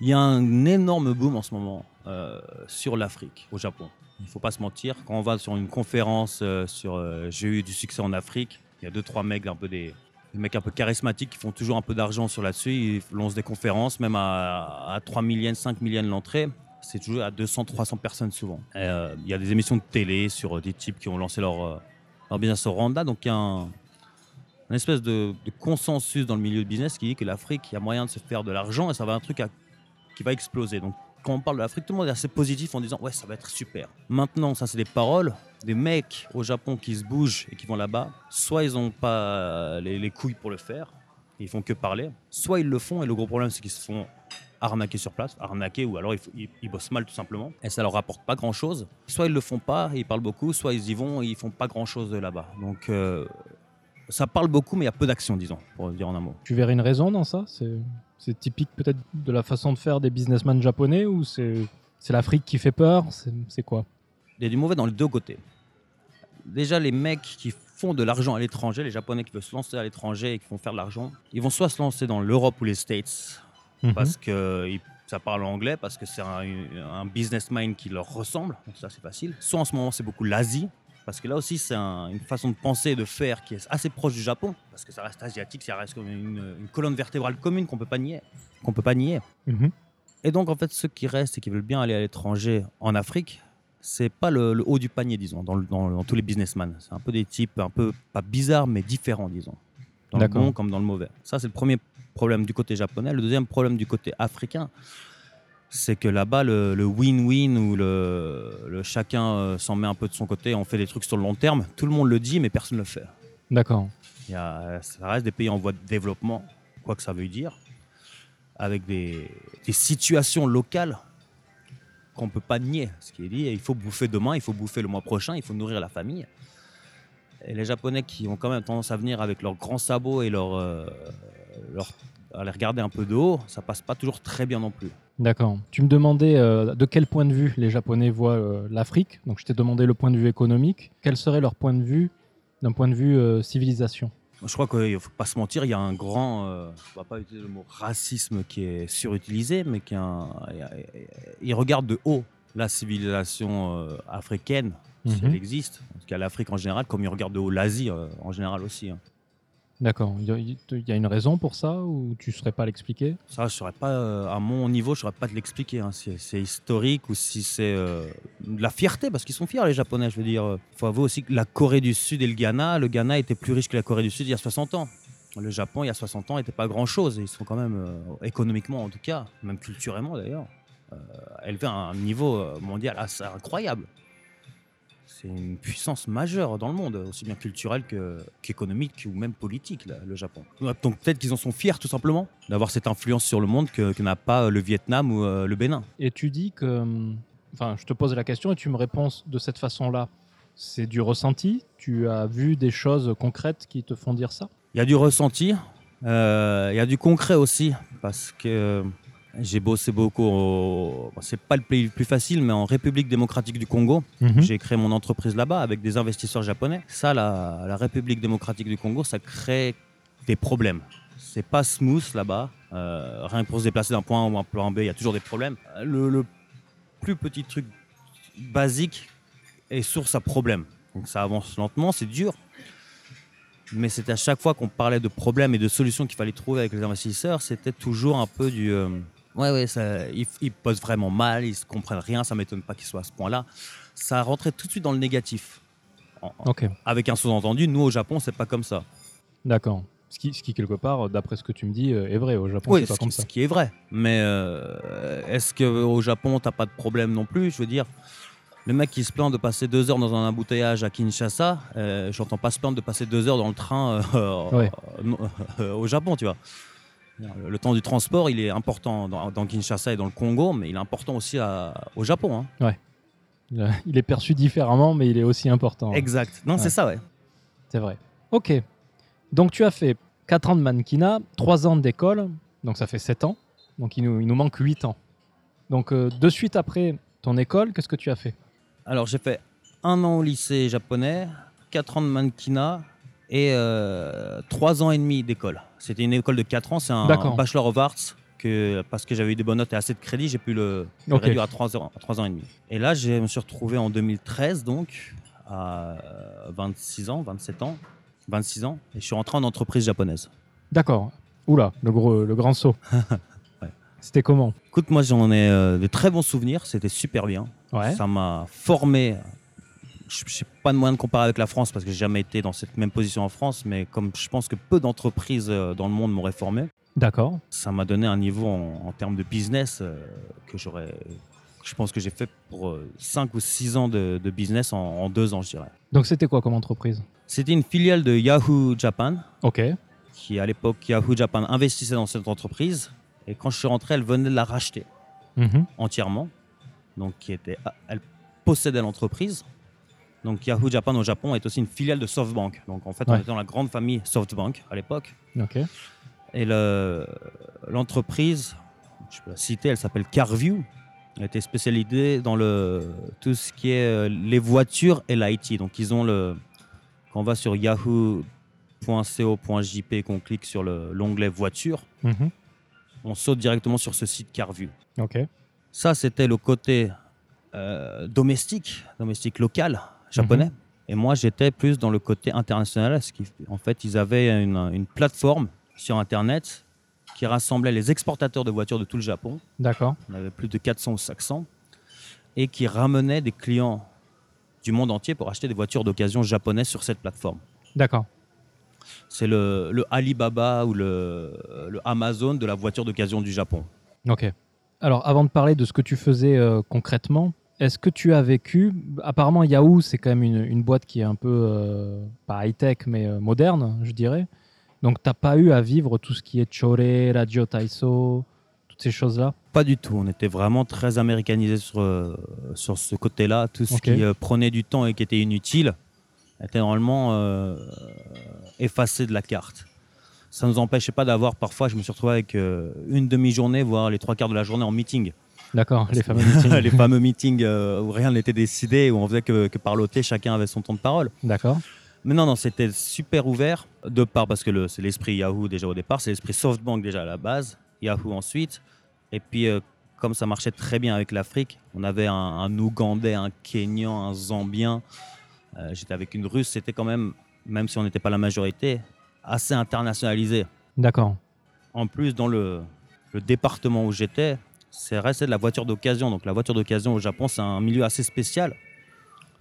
Il y a un énorme boom en ce moment euh, sur l'Afrique, au Japon. Il ne faut pas se mentir. Quand on va sur une conférence euh, sur euh, J'ai eu du succès en Afrique, il y a deux, trois mecs un peu des, des mecs un peu charismatiques qui font toujours un peu d'argent sur là-dessus. Ils lancent des conférences, même à, à 3 millions, 5 millions l'entrée. C'est toujours à 200, 300 personnes souvent. Euh, il y a des émissions de télé sur euh, des types qui ont lancé leur, euh, leur business au Rwanda. Donc il y a un, une espèce de, consensus dans le milieu de business qui dit que l'Afrique, il y a moyen de se faire de l'argent et ça va être un truc qui va exploser. Donc quand on parle de l'Afrique, tout le monde est assez positif en disant ouais ça va être super. Maintenant, ça c'est des paroles. Des mecs au Japon qui se bougent et qui vont là-bas, soit ils n'ont pas les, les couilles pour le faire, et ils font que parler, soit ils le font et le gros problème c'est qu'ils se font arnaquer sur place, arnaquer ou alors ils, ils- bossent mal tout simplement et ça leur rapporte pas grand chose. Soit ils le font pas, ils parlent beaucoup, soit ils y vont et ils font pas grand chose là-bas. Donc euh, ça parle beaucoup mais il y a peu d'action disons, pour dire en un mot. Tu verrais une raison dans ça? C'est typique peut-être de la façon de faire des businessmen japonais ou c'est l'Afrique qui fait peur? C'est quoi? Il y a du mauvais dans les deux côtés. Déjà, les mecs qui font de l'argent à l'étranger, les Japonais qui veulent se lancer à l'étranger et qui font faire de l'argent, ils vont soit se lancer dans l'Europe ou les States Mhm. parce que ça parle anglais, parce que c'est un, un business mind qui leur ressemble, donc ça c'est facile. Soit en ce moment c'est beaucoup l'Asie, parce que là aussi c'est un- une façon de penser et de faire qui est assez proche du Japon, parce que ça reste asiatique, ça reste comme une, une colonne vertébrale commune qu'on peut pas nier, qu'on peut pas nier. Mhm. Et donc, en fait, ceux qui restent et qui veulent bien aller à l'étranger en Afrique, c'est pas le, le haut du panier, disons, dans, le- dans- dans tous les businessmen. C'est un peu des types un peu, pas bizarres, mais différents, disons. Dans le bon comme dans le mauvais. Ça, c'est le premier problème du côté japonais. Le deuxième problème du côté africain, c'est que là-bas, le win-win ou le, le chacun euh, s'en met un peu de son côté, on fait des trucs sur le long terme. Tout le monde le dit, mais personne ne le fait. D'accord. Ça reste des pays en voie de développement, quoi que ça veuille dire, avec des, des situations locales qu'on ne peut pas nier. Ce qui est dit, il faut bouffer demain, il faut bouffer le mois prochain, il faut nourrir la famille. Et les Japonais qui ont quand même tendance à venir avec leurs grands sabots et leur, euh, leur- à les regarder un peu de haut, ça passe pas toujours très bien non plus. D'accord. Tu me demandais euh, de quel point de vue les Japonais voient euh, l'Afrique. Donc je t'ai demandé le point de vue économique. Quel serait leur point de vue d'un point de vue civilisation? Je crois qu'il ne faut pas se mentir, il y a un grand, euh, on va pas utiliser le mot racisme qui est surutilisé, mais qui un- il regarde de haut la civilisation euh, africaine, si Mhm. elle existe, en tout cas l'Afrique en général, comme il regarde de haut l'Asie euh, en général aussi. hein. D'accord. Il y, a- une raison pour ça ou tu ne saurais pas l'expliquer? Ça, je saurais pas, euh, à mon niveau, je saurais pas te l'expliquer, hein, si c'est historique ou si c'est euh, de la fierté, parce qu'ils sont fiers les Japonais, je veux dire. Il faut avouer aussi que la Corée du Sud et le Ghana, le Ghana était plus riche que la Corée du Sud il y a 60 ans. Le Japon, il y a 60 ans, n'était pas grand-chose. Ils sont quand même, euh, économiquement en tout cas, même culturellement d'ailleurs, élevés à un niveau mondial assez incroyable. C'est une puissance majeure dans le monde, aussi bien culturelle que- qu'économique ou même politique, là, le Japon. Donc peut-être qu'ils en sont fiers tout simplement d'avoir cette influence sur le monde que, que n'a pas euh, le Vietnam ou euh, le Bénin. Et tu dis que. hum, Enfin, je te pose la question et tu me réponds de cette façon-là. C'est du ressenti? Tu as vu des choses concrètes qui te font dire ça? Il y a du ressenti, euh, il y a du concret aussi, parce que j'ai bossé beaucoup. Au... c'est pas le pays le plus facile, mais en République démocratique du Congo. Mhm. J'ai créé mon entreprise là-bas avec des investisseurs japonais. Ça, la, la République démocratique du Congo, ça crée des problèmes. C'est pas smooth là-bas. Euh, rien que pour se déplacer d'un point A ou un point B, il y a toujours des problèmes. Le, le plus petit truc basique est source à problème. Donc ça avance lentement, c'est dur. Mais c'était à chaque fois qu'on parlait de problèmes et de solutions qu'il fallait trouver avec les investisseurs, c'était toujours un peu du. euh, ouais, ouais, ça, ils, ils posent vraiment mal, ils ne comprennent rien, ça m'étonne pas qu'ils soient à ce point-là. Ça rentrait tout de suite dans le négatif. En- avec un sous-entendu, nous au Japon, c'est pas comme ça. d'accord. Ce qui, ce qui, quelque part, d'après ce que tu me dis, euh, est vrai. Au Japon, Oui, c'est pas ce, comme qui, ça. ce qui est vrai. Mais euh, est-ce qu'au Japon, t'as pas de problème non plus Je veux dire, le mec qui se plaint de passer deux heures dans un embouteillage à Kinshasa, euh, j'entends pas se plaindre de passer deux heures dans le train euh, Ouais. euh, au Japon, tu vois. Le, le temps du transport, il est important dans, dans Kinshasa et dans le Congo, mais il est important aussi à- au Japon. hein. Il a- Il est perçu différemment, mais il est aussi important. Exact. Non, Ouais. c'est ça, ouais. C'est vrai. Ok. Donc tu as fait 4 ans de mannequinat, 3 ans d'école, donc ça fait 7 ans. Donc il nous, il nous manque 8 ans. Donc euh, de suite après ton école, qu'est-ce que tu as fait? Alors, j'ai fait un an au lycée japonais, quatre ans de mannequinat et euh, trois ans et demi d'école. C'était une école de quatre ans, c'est un. Bachelor of Arts. Que, parce que j'avais eu des bonnes notes et assez de crédit, j'ai pu le, réduire à trois ans, à trois ans et demi. Et là, je me suis retrouvé en 2013, donc, à euh, 26 ans, 27 ans, 26 ans, et je suis rentré en entreprise japonaise. D'accord. Oula, le, gros, le grand saut. Ouais. C'était comment? Écoute, moi, j'en ai euh, de très bons souvenirs, c'était super bien. Ouais. Ça m'a formé. Je n'ai pas de moyen de comparer avec la France parce que j'ai jamais été dans cette même position en France, mais comme je pense que peu d'entreprises euh, dans le monde m'auraient formé, D'accord. ça m'a donné un niveau en, en termes de business euh, que j'aurais. Je pense que j'ai fait pour 5 ou 6 ans de, de business en, en deux ans, je dirais. Donc c'était quoi comme entreprise? C'était une filiale de Yahoo Japan, Ok. qui à l'époque, Yahoo Japan investissait dans cette entreprise. Et quand je suis rentré, elle venait de la racheter. Mhm. entièrement. Donc, qui était, elle possédait l'entreprise. Donc, Yahoo Japan au Japon est aussi une filiale de SoftBank. Donc, en fait, on était dans la grande famille SoftBank à l'époque. Et le- l'entreprise, je peux la citer, elle s'appelle CarView. Elle était spécialisée dans le, tout ce qui est euh, les voitures et l'IT. Donc, ils ont le. Quand on va sur yahoo.co.jp, qu'on clique sur le- l'onglet voiture, Mhm. on saute directement sur ce site CarView. Ça, c'était le côté euh, domestique, domestique local, japonais. Et moi, j'étais plus dans le côté international. Qu'en fait, ils avaient une, une plateforme sur Internet qui rassemblait les exportateurs de voitures de tout le Japon. D'accord. On avait plus de 400 ou 500. Et qui ramenait des clients du monde entier pour acheter des voitures d'occasion japonaises sur cette plateforme. D'accord. C'est le, le Alibaba ou le, le Amazon de la voiture d'occasion du Japon. Ok. Alors, avant de parler de ce que tu faisais euh, concrètement, est-ce que tu as vécu Apparemment, Yahoo, c'est quand même une, une boîte qui est un peu, euh, pas high-tech, mais euh, moderne, je dirais. Donc, tu n'as pas eu à vivre tout ce qui est Chore, Radio Taiso, toutes ces choses-là? Pas du tout. On était vraiment très américanisé sur, euh, sur ce côté-là. Tout ce qui prenait du temps et qui était inutile était normalement effacé de la carte. Ça ne nous empêchait pas d'avoir parfois, je me suis retrouvé avec une demi-journée, voire les trois quarts de la journée en meeting. D'accord, les fameux meetings. les fameux meetings où rien n'était décidé, où on faisait que, que parloter, chacun avait son temps de parole. D'accord. Mais non, non, c'était super ouvert, de part parce que le- c'est l'esprit Yahoo déjà au départ, c'est l'esprit SoftBank déjà à la base, Yahoo ensuite. Et puis, euh, comme ça marchait très bien avec l'Afrique, on avait un, un Ougandais, un Kenyan, un Zambien. Euh, J'étais avec une Russe, c'était quand même, même si on n'était pas la majorité, assez internationalisé. D'accord. En plus, dans le, le département où j'étais, c'est resté de la voiture d'occasion. Donc la voiture d'occasion au Japon, c'est un milieu assez spécial.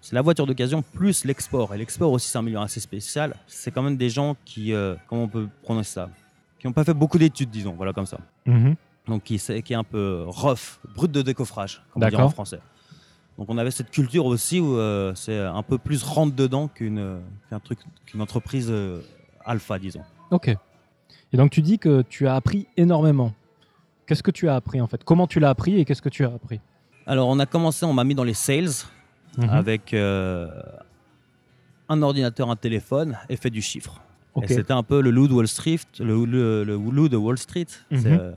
C'est la voiture d'occasion plus l'export. Et l'export aussi, c'est un milieu assez spécial. C'est quand même des gens qui, euh, comment on peut prononcer ça? Qui n'ont pas fait beaucoup d'études, disons, voilà comme ça. Mhm. Donc qui, est un peu rough, brut de décoffrage, comme on dit en français. Donc on avait cette culture aussi où euh, c'est un peu plus rentre dedans qu'une qu'un truc, qu'une entreprise euh, alpha, disons. Ok. Et donc tu dis que tu as appris énormément. Qu'est-ce que tu as appris en fait? Comment tu l'as appris et qu'est-ce que tu as appris? Alors on a commencé, on m'a mis dans les sales Mhm. avec euh, un ordinateur, un téléphone et fait du chiffre. Et c'était un peu le loup de Wall Street, le, le- le loup de Wall Street. Mhm. Euh,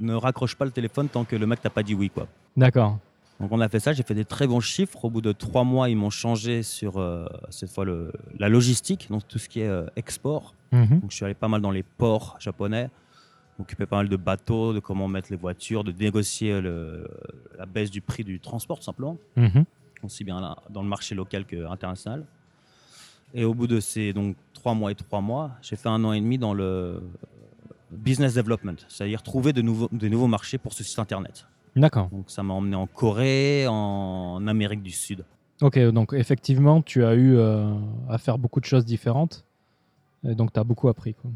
ne raccroche pas le téléphone tant que le mec t'a pas dit oui, quoi. D'accord. Donc on a fait ça, j'ai fait des très bons chiffres. Au bout de trois mois, ils m'ont changé sur euh, cette fois le- la logistique, donc tout ce qui est euh, export. Mhm. Donc je suis allé pas mal dans les ports japonais, m'occuper pas mal de bateaux, de comment mettre les voitures, de négocier le- la baisse du prix du transport tout simplement, Mhm. aussi bien dans le marché local qu'international. Et au bout de ces donc trois mois et trois mois, j'ai fait un an et demi dans le business development, c'est-à-dire trouver de nouveaux, de nouveaux marchés pour ce site internet. D'accord. Donc ça m'a emmené en Corée, en Amérique du Sud. Ok, donc effectivement, tu as eu euh, à faire beaucoup de choses différentes. Et donc tu as beaucoup appris. Quoi.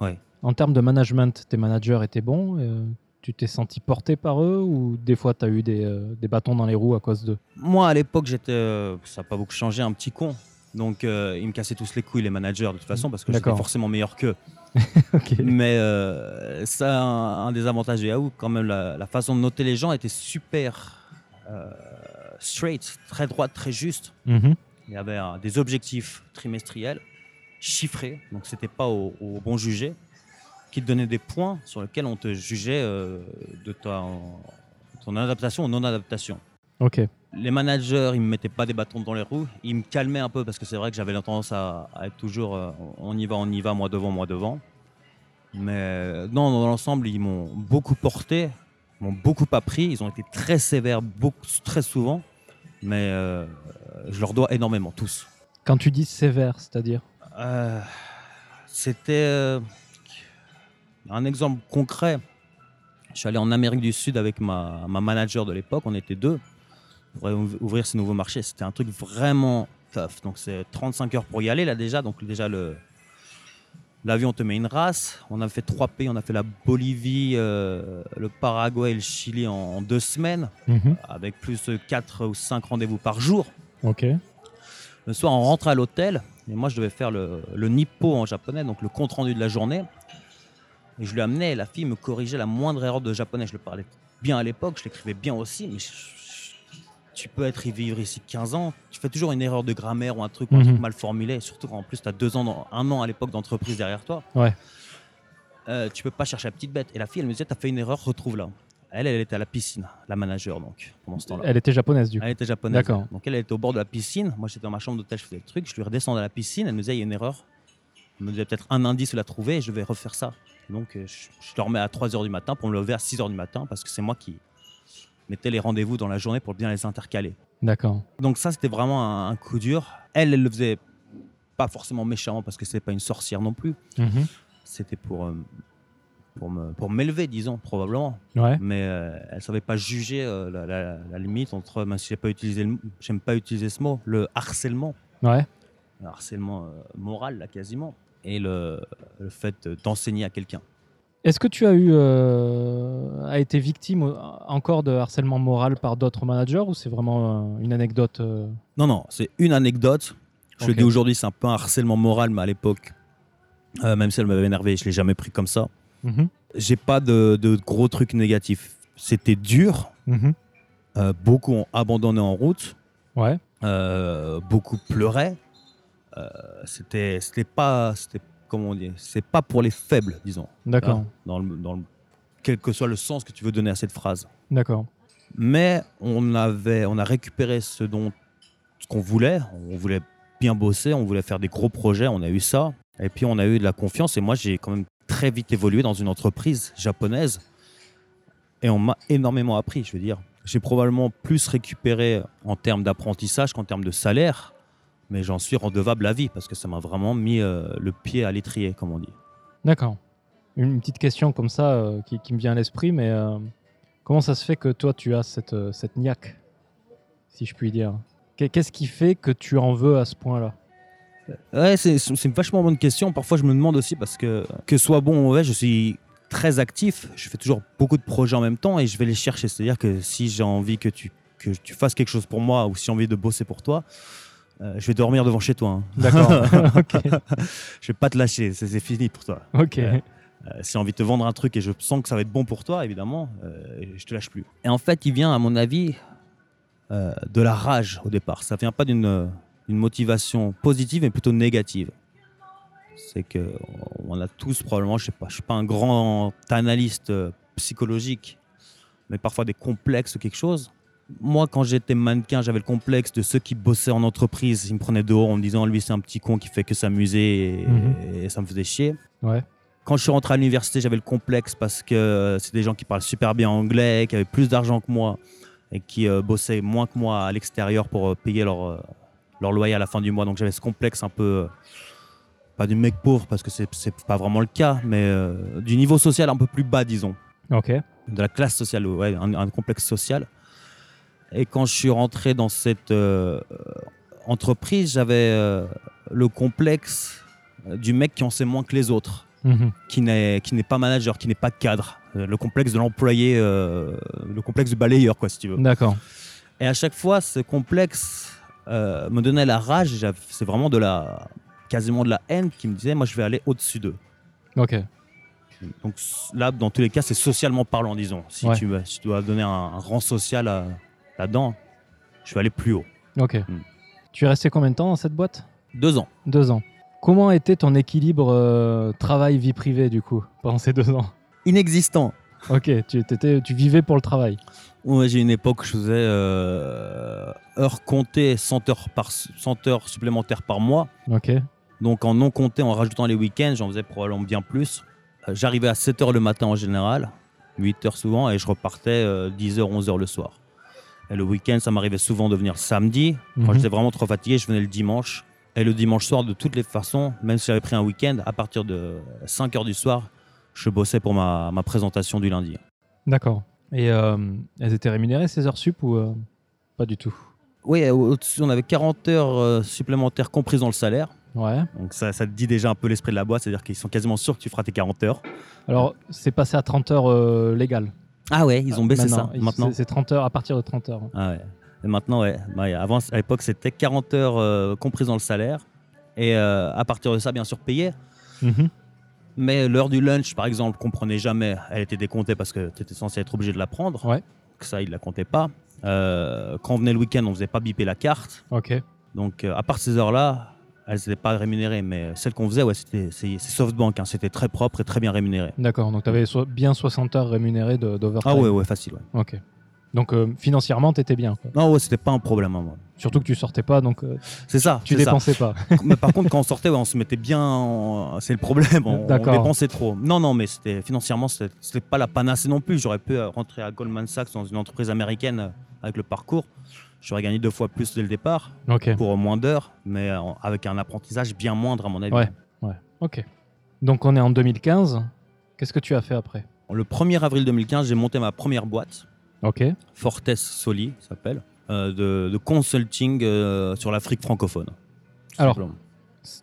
Ouais. En termes de management, tes managers étaient bons euh, Tu t'es senti porté par eux ou des fois tu as eu des, euh, des bâtons dans les roues à cause d'eux Moi, à l'époque, j'étais, euh, ça n'a pas beaucoup changé, un petit con. Donc, ils me cassaient tous les couilles, les managers, de toute façon, parce que j'étais forcément meilleur qu'eux. Ok. Mais ça, un, un des avantages de Yahoo, quand même, la, la façon de noter les gens était super straight, très droite, très juste. Mhm. Il y avait des objectifs trimestriels, chiffrés, donc c'était pas au, au bon jugé, qui te donnaient des points sur lesquels on te jugeait euh, de ta, ton adaptation ou non-adaptation. Ok. Les managers, ils me mettaient pas des bâtons dans les roues, ils me calmaient un peu parce que c'est vrai que j'avais tendance à, à être toujours euh, on y va, on y va, moi devant, moi devant. Mais euh, non, dans l'ensemble, ils m'ont beaucoup porté, m'ont beaucoup appris, ils ont été très sévères, beaucoup, très souvent, mais euh, je leur dois énormément, tous. Quand tu dis sévère, c'est-à-dire? Euh, C'était un exemple concret. Je suis allé en Amérique du Sud avec ma, ma manager de l'époque, on était deux, pour ouv- ouvrir ces nouveaux marchés. C'était un truc vraiment tough. Donc c'est 35 heures pour y aller là déjà. Donc déjà le l'avion te met une race. On a fait trois pays, on a fait la Bolivie, euh, le Paraguay et le Chili en, en deux semaines, Mhm. avec plus de 4 ou 5 rendez-vous par jour. Ok. Le soir, on rentre à l'hôtel et moi, je devais faire le, le nippo en japonais, donc le compte rendu de la journée. Et je lui amenais et la fille me corrigeait la moindre erreur de japonais. Je le parlais bien à l'époque, je l'écrivais bien aussi, mais je- je- tu peux être vivre ici 15 ans, tu fais toujours une erreur de grammaire ou un truc, un Mhm. truc mal formulé, surtout quand en plus tu as deux ans, dans- un an à l'époque d'entreprise derrière toi. Ouais. Euh, tu peux pas chercher la petite bête. Et la fille, elle me disait, tu as fait une erreur, retrouve-la. Elle, elle était à la piscine, la manager donc, pendant ce temps-là. Elle était japonaise du coup. Elle était japonaise. D'accord. Donc elle, elle était au bord de la piscine. Moi, j'étais dans ma chambre d'hôtel, je faisais le truc. Je lui redescendais à la piscine. Elle me disait, il y a une erreur. Me disait peut-être un indice, la trouver et je vais refaire ça. Donc euh, je, je dormais à 3h du matin pour me lever à 6h du matin parce que c'est moi qui mettais les rendez-vous dans la journée pour bien les intercaler. D'accord. Donc ça, c'était vraiment un, un coup dur. Elle, elle le faisait pas forcément méchamment parce que c'était pas une sorcière non plus. Mhm. C'était pour, euh, pour me- pour m'élever, disons, probablement Ouais. mais euh, elle savait pas juger euh, la, la- la limite entre, même si j'ai pas utilisé, le- j'aime pas utiliser ce mot, le harcèlement, Ouais. le harcèlement moral là quasiment, et le, le fait d'enseigner à quelqu'un. Est-ce que tu as eu euh, a été victime encore de harcèlement moral par d'autres managers ou c'est vraiment euh, une anecdote euh, Non, non, c'est une anecdote. Je le dis aujourd'hui, c'est un peu un harcèlement moral, mais à l'époque, euh, même si elle m'avait énervé, je l'ai jamais pris comme ça. mhm, J'ai pas de, de gros trucs négatifs. C'était dur. mhm. beaucoup ont abandonné en route. Ouais. Beaucoup pleuraient. Euh, c'était, c'était pas, c'était comment on dit, c'est pas pour les faibles, disons. D'accord. Dans le, dans le- quel que soit le sens que tu veux donner à cette phrase. D'accord. Mais on avait, on a récupéré ce dont, ce qu'on voulait. On voulait bien bosser, on voulait faire des gros projets. On a eu ça. Et puis on a eu de la confiance. Et moi, j'ai quand même très vite évolué dans une entreprise japonaise. Et on m'a énormément appris. Je veux dire, j'ai probablement plus récupéré en termes d'apprentissage qu'en termes de salaire. Mais j'en suis redevable à vie parce que ça m'a vraiment mis euh, le pied à l'étrier, comme on dit. D'accord. Une petite question comme ça euh, qui, qui me vient à l'esprit, mais euh, comment ça se fait que toi tu as cette, cette niaque, si je puis dire? Qu'est- Qu'est-ce qui fait que tu en veux à ce point-là? Ouais, c'est c'est une vachement bonne question. Parfois, je me demande aussi parce que, que ce soit bon ou mauvais, je suis très actif. Je fais toujours beaucoup de projets en même temps et je vais les chercher. C'est-à-dire que si j'ai envie que tu, que tu fasses quelque chose pour moi ou si j'ai envie de bosser pour toi, euh, je vais dormir devant chez toi. hein. D'accord. ok. Je vais pas te lâcher. C'est c'est fini pour toi. Ok. Ouais. Euh, si j'ai envie de te vendre un truc et je sens que ça va être bon pour toi, évidemment, euh, je te lâche plus. Et en fait, il vient, à mon avis, euh, de la rage au départ. Ça vient pas d'une euh, d'une motivation positive, mais plutôt négative. C'est que on a tous probablement, je sais pas, je suis pas un grand analyste euh, psychologique, mais parfois des complexes ou quelque chose. Moi, quand j'étais mannequin, j'avais le complexe de ceux qui bossaient en entreprise. Ils me prenaient dehors en me disant, lui, c'est un petit con qui fait que s'amuser et, Mhm. et ça me faisait chier. Ouais. Quand je suis rentré à l'université, j'avais le complexe parce que euh, c'est des gens qui parlent super bien anglais, qui avaient plus d'argent que moi et qui euh, bossaient moins que moi à l'extérieur pour euh, payer leur, euh, leur loyer à la fin du mois. Donc j'avais ce complexe un peu, pas du mec pauvre parce que c'est pas vraiment le cas, mais du niveau social un peu plus bas, disons, Ok. de la classe sociale, ouais, un, un complexe social. Et quand je suis rentré dans cette euh, entreprise, j'avais euh, le complexe euh, du mec qui en sait moins que les autres Mhm. qui n'est pas manager, qui n'est pas cadre, le complexe de l'employé, euh, le complexe du balayeur, quoi, si tu veux. D'accord. Et à chaque fois, ce complexe me donnait la rage. C'est vraiment de la quasiment de la haine qui me disait, moi, je vais aller au-dessus d'eux. Ok. Donc là, dans tous les cas, c'est socialement parlant, disons. Si, Ouais. tu, vas- si tu dois donner un, un rang social à- là-dedans, je vais aller plus haut. Ok. Mm. Tu es resté combien de temps dans cette boîte? Deux ans. Deux ans. Comment était ton équilibre euh, travail-vie privée du coup pendant ces deux ans? Inexistant. Ok, tu, étais, tu vivais pour le travail. Ouais, j'ai une époque où je faisais euh, heures comptées, 100 heures, par, 100 heures supplémentaires par mois. Ok. Donc en non compté, en rajoutant les week-ends, j'en faisais probablement bien plus. Euh, J'arrivais à 7 heures le matin en général, 8 heures souvent, et je repartais 10 heures, 11 heures le soir. Et le week-end, ça m'arrivait souvent de venir samedi. Quand Mhm. j'étais vraiment trop fatigué, je venais le dimanche. Et le dimanche soir, de toutes les façons, même si j'avais pris un week-end, à partir de 5 heures du soir, je bossais pour ma, ma présentation du lundi. D'accord. Et euh, elles étaient rémunérées ces heures sup ou euh, pas du tout? Oui, on avait 40 heures euh, supplémentaires comprises dans le salaire. Ouais. Donc ça, ça te dit déjà un peu l'esprit de la boîte, c'est-à-dire qu'ils sont quasiment sûrs que tu feras tes 40 heures. Alors, c'est passé à 30 heures euh, légales. Ah ouais, ils ont baissé Maintenant, ça maintenant. c'est- C'est 30 heures à partir de 30 heures. Ah ouais. Et maintenant, ouais. Bah, Avant, à l'époque, c'était 40 heures euh, comprises dans le salaire. Et euh, à partir de ça, bien sûr, payé. Mhm. Mais l'heure du lunch, par exemple, qu'on prenait jamais, elle était décomptée parce que tu étais censé être obligé de la prendre. Ouais. Que ça, ils la comptaient pas. Euh, quand on venait le week-end, on faisait pas biper la carte. Ok. Donc, euh, à part ces heures-là, elles n'étaient pas rémunérées. Mais celles qu'on faisait, ouais, c'était c'est SoftBank. hein. C'était très propre et très bien rémunéré. D'accord. Donc, tu avais bien 60 heures rémunérées de- d'overtime. Ah ouais, ouais, facile. Ouais. Ok. Donc, euh, financièrement, tu étais bien. quoi. Non, ouais, c'était pas un problème. hein. Surtout que tu sortais pas, donc euh, C'est ça. tu ça. dépensais pas. mais par contre, quand on sortait, ouais, on se mettait bien. en- C'est le problème. On, on dépensait trop. Non, non, mais c'était financièrement, c'était pas la panacée non plus. J'aurais pu euh, rentrer à Goldman Sachs dans une entreprise américaine euh, avec le parcours. J'aurais gagné deux fois plus dès le départ pour moins d'heures, mais euh, avec un apprentissage bien moindre à mon avis. Ouais. Ouais. Ok. Donc, on est en 2015. Qu'est-ce que tu as fait après? Le 1er avril 2015, j'ai monté ma première boîte, Ok. Fortes Soli, ça s'appelle, euh, de, de consulting euh, sur l'Afrique francophone. Alors, Simplement.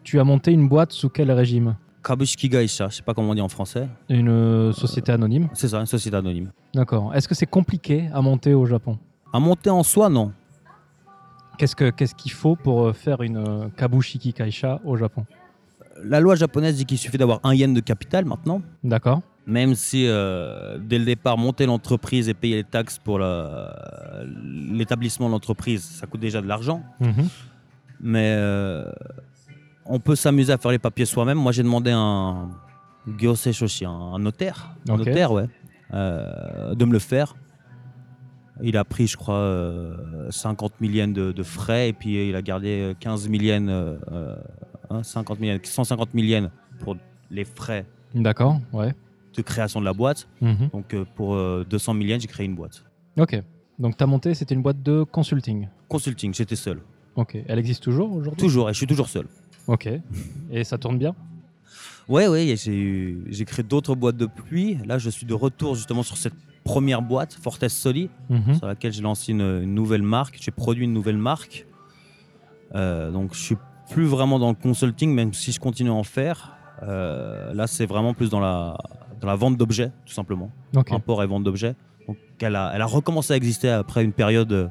Tu as monté une boîte sous quel régime? Kabushiki Gaisha, je sais pas comment on dit en français. Une euh, société anonyme? C'est ça, une société anonyme. D'accord. Est-ce que c'est compliqué à monter au Japon? À monter en soi, non. Qu'est-ce que- qu'est-ce qu'il faut pour euh, faire une euh, Kabushiki Kaisha au Japon? La loi japonaise dit qu'il suffit d'avoir un yen de capital maintenant, D'accord. même si euh, dès le départ, monter l'entreprise et payer les taxes pour l'établissement de l'entreprise, ça coûte déjà de l'argent. Mhm. Mais euh, on peut s'amuser à faire les papiers soi-même. Moi, j'ai demandé un gyosei shoshi, un notaire, un notaire, ouais, euh, de me le faire. Il a pris, je crois, euh, 50 000 yens de, de frais et puis il a gardé 15 000 yens, euh, euh, hein, 50 000 yens, 150 000 yens pour les frais D'accord. Ouais. de création de la boîte. Mhm. Donc euh, pour euh, 200 000 yens, j'ai créé une boîte. Ok. Donc, tu as monté, c'était une boîte de consulting. Consulting, j'étais seul. Ok. Elle existe toujours aujourd'hui? Toujours, et je suis toujours seul. Ok. Et ça tourne bien? Ouais, ouais, j'ai créé d'autres boîtes depuis. Là, je suis de retour justement sur cette première boîte, Fortes Soli, Mhm. sur laquelle j'ai lancé une, une nouvelle marque. J'ai produit une nouvelle marque Euh, donc je suis plus vraiment dans le consulting, même si je continue à en faire. Euh, là, c'est vraiment plus dans la, dans la vente d'objets, tout simplement. Ok. Import et vente d'objets. Donc elle a, elle a recommencé à exister après une période euh,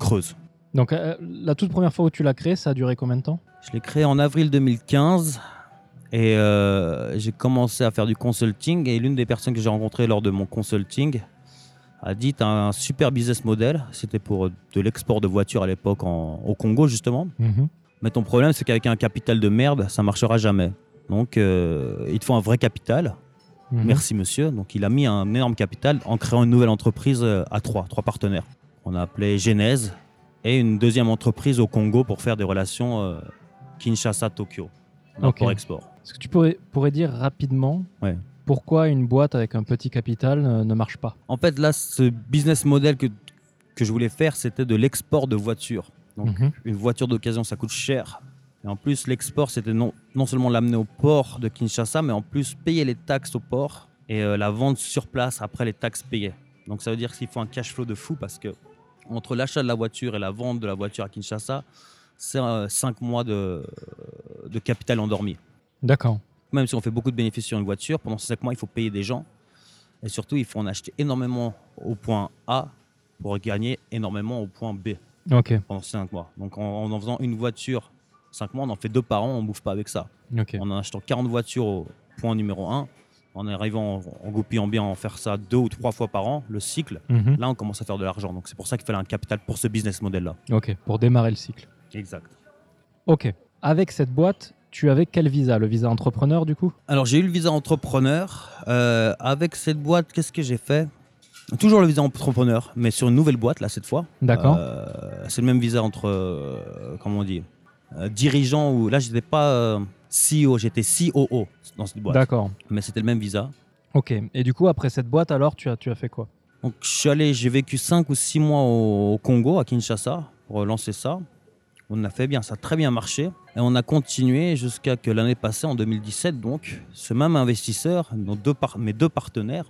creuse. Donc, euh, la toute première fois où tu l'as créé, ça a duré combien de temps? Je l'ai créé en avril 2015 et euh, j'ai commencé à faire du consulting. Et l'une des personnes que j'ai rencontrées lors de mon consulting a dit T'as un super business model. C'était pour de l'export de voitures à l'époque au Congo, justement. Mais ton problème, c'est qu'avec un capital de merde, ça marchera jamais. Donc, euh, il te faut un vrai capital. Mhm. Merci, monsieur. Donc, il a mis un énorme capital en créant une nouvelle entreprise euh, à trois, trois partenaires. On a appelé Genèse et une deuxième entreprise au Congo pour faire des relations euh, Kinshasa-Tokyo. Ok. Import-export. Est-ce que tu pourrais, pourrais dire rapidement Ouais. pourquoi une boîte avec un petit capital euh, ne marche pas? En fait, là, ce business model que, que je voulais faire, c'était de l'export de voitures. Donc, Mhm. une voiture d'occasion, ça coûte cher. Et en plus, l'export, c'était non, non seulement l'amener au port de Kinshasa, mais en plus payer les taxes au port et euh, la vente sur place après les taxes payées. Donc ça veut dire qu'il faut un cash flow de fou parce que entre l'achat de la voiture et la vente de la voiture à Kinshasa, c'est 5 mois de, de capital endormi. D'accord. Même si on fait beaucoup de bénéfices sur une voiture, pendant ces 5 mois, il faut payer des gens. Et surtout, il faut en acheter énormément au point A pour gagner énormément au point B Ok. pendant 5 mois. Donc en, en faisant une voiture 5 mois, on en fait deux par an, on ne bouffe pas avec ça. Ok. En en achetant 40 voitures au point numéro 1, en arrivant en, en goupillant bien en faire ça deux ou trois fois par an, le cycle, Mhm. là on commence à faire de l'argent. Donc c'est pour ça qu'il fallait un capital pour ce business model-là. Ok. Pour démarrer le cycle. Exact. Ok. Avec cette boîte, tu avais quel visa? Le visa entrepreneur du coup? Alors j'ai eu le visa entrepreneur. Euh, avec cette boîte, qu'est-ce que j'ai fait? Toujours le visa entrepreneur, mais sur une nouvelle boîte là cette fois. D'accord. Euh, c'est le même visa entre, euh, comment on dit, dirigeant ou là j'étais pas CEO, j'étais COO dans cette boîte. D'accord. Mais c'était le même visa. Ok. Et du coup, après cette boîte, alors, tu as, tu as fait quoi? Donc je suis allé, j'ai vécu 5 ou 6 mois au, au Congo, à Kinshasa, pour lancer ça. On a fait bien, ça a très bien marché. Et on a continué jusqu'à que l'année passée, en 2017, donc, ce même investisseur, nos deux par- mes deux partenaires,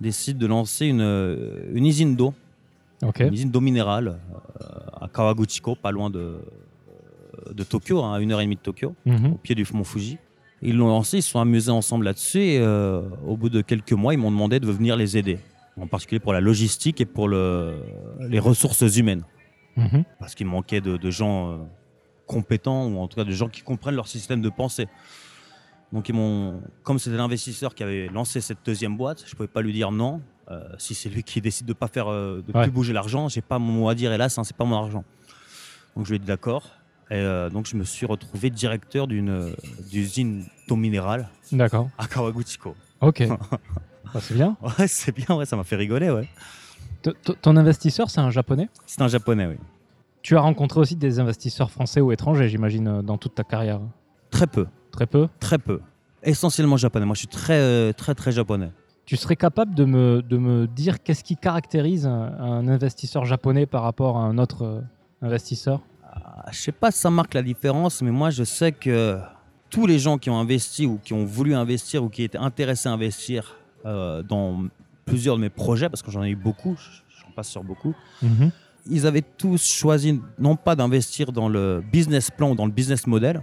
décide de lancer une, euh, une usine d'eau, une usine d'eau minérale euh, à Kawaguchiko, pas loin de, de Tokyo, hein, à une heure et demie de Tokyo Mhm. au pied du mont Fuji. Ils l'ont lancé, ils se sont amusés ensemble là-dessus et euh, au bout de quelques mois, ils m'ont demandé de venir les aider, en particulier pour la logistique et pour le- les ressources humaines, Mhm. parce qu'il manquait de, de gens euh, compétents ou en tout cas de gens qui comprennent leur système de pensée. Donc ils m'ont, comme c'était l'investisseur qui avait lancé cette deuxième boîte, je pouvais pas lui dire non. Euh, si c'est lui qui décide de pas faire, euh, de Ouais. plus bouger l'argent, j'ai pas mon mot à dire. Hélas, hein, c'est pas mon argent. Donc je lui ai dit d'accord. Et euh, donc je me suis retrouvé directeur d'une d'usine d'eau minérale D'accord. à Kawaguchiko. Ok. Bah, c'est bien. Ouais, c'est bien, ouais, ça m'a fait rigoler, ouais. Ton investisseur, c'est un japonais? C'est un japonais, oui. Tu as rencontré aussi des investisseurs français ou étrangers, j'imagine, euh, dans toute ta carrière Très peu, Très peu? très peu. Essentiellement japonais. Moi, je suis très, euh, très, très japonais. Tu serais capable de me, de me dire qu'est-ce qui caractérise un, un investisseur japonais par rapport à un autre euh, investisseur? Ah, Je sais pas si ça marque la différence, mais moi, je sais que tous les gens qui ont investi ou qui ont voulu investir ou qui étaient intéressés à investir euh, dans plusieurs de mes projets, parce que j'en ai eu beaucoup, j'en passe sur beaucoup, ils avaient tous choisi non pas d'investir dans le business plan ou dans le business model,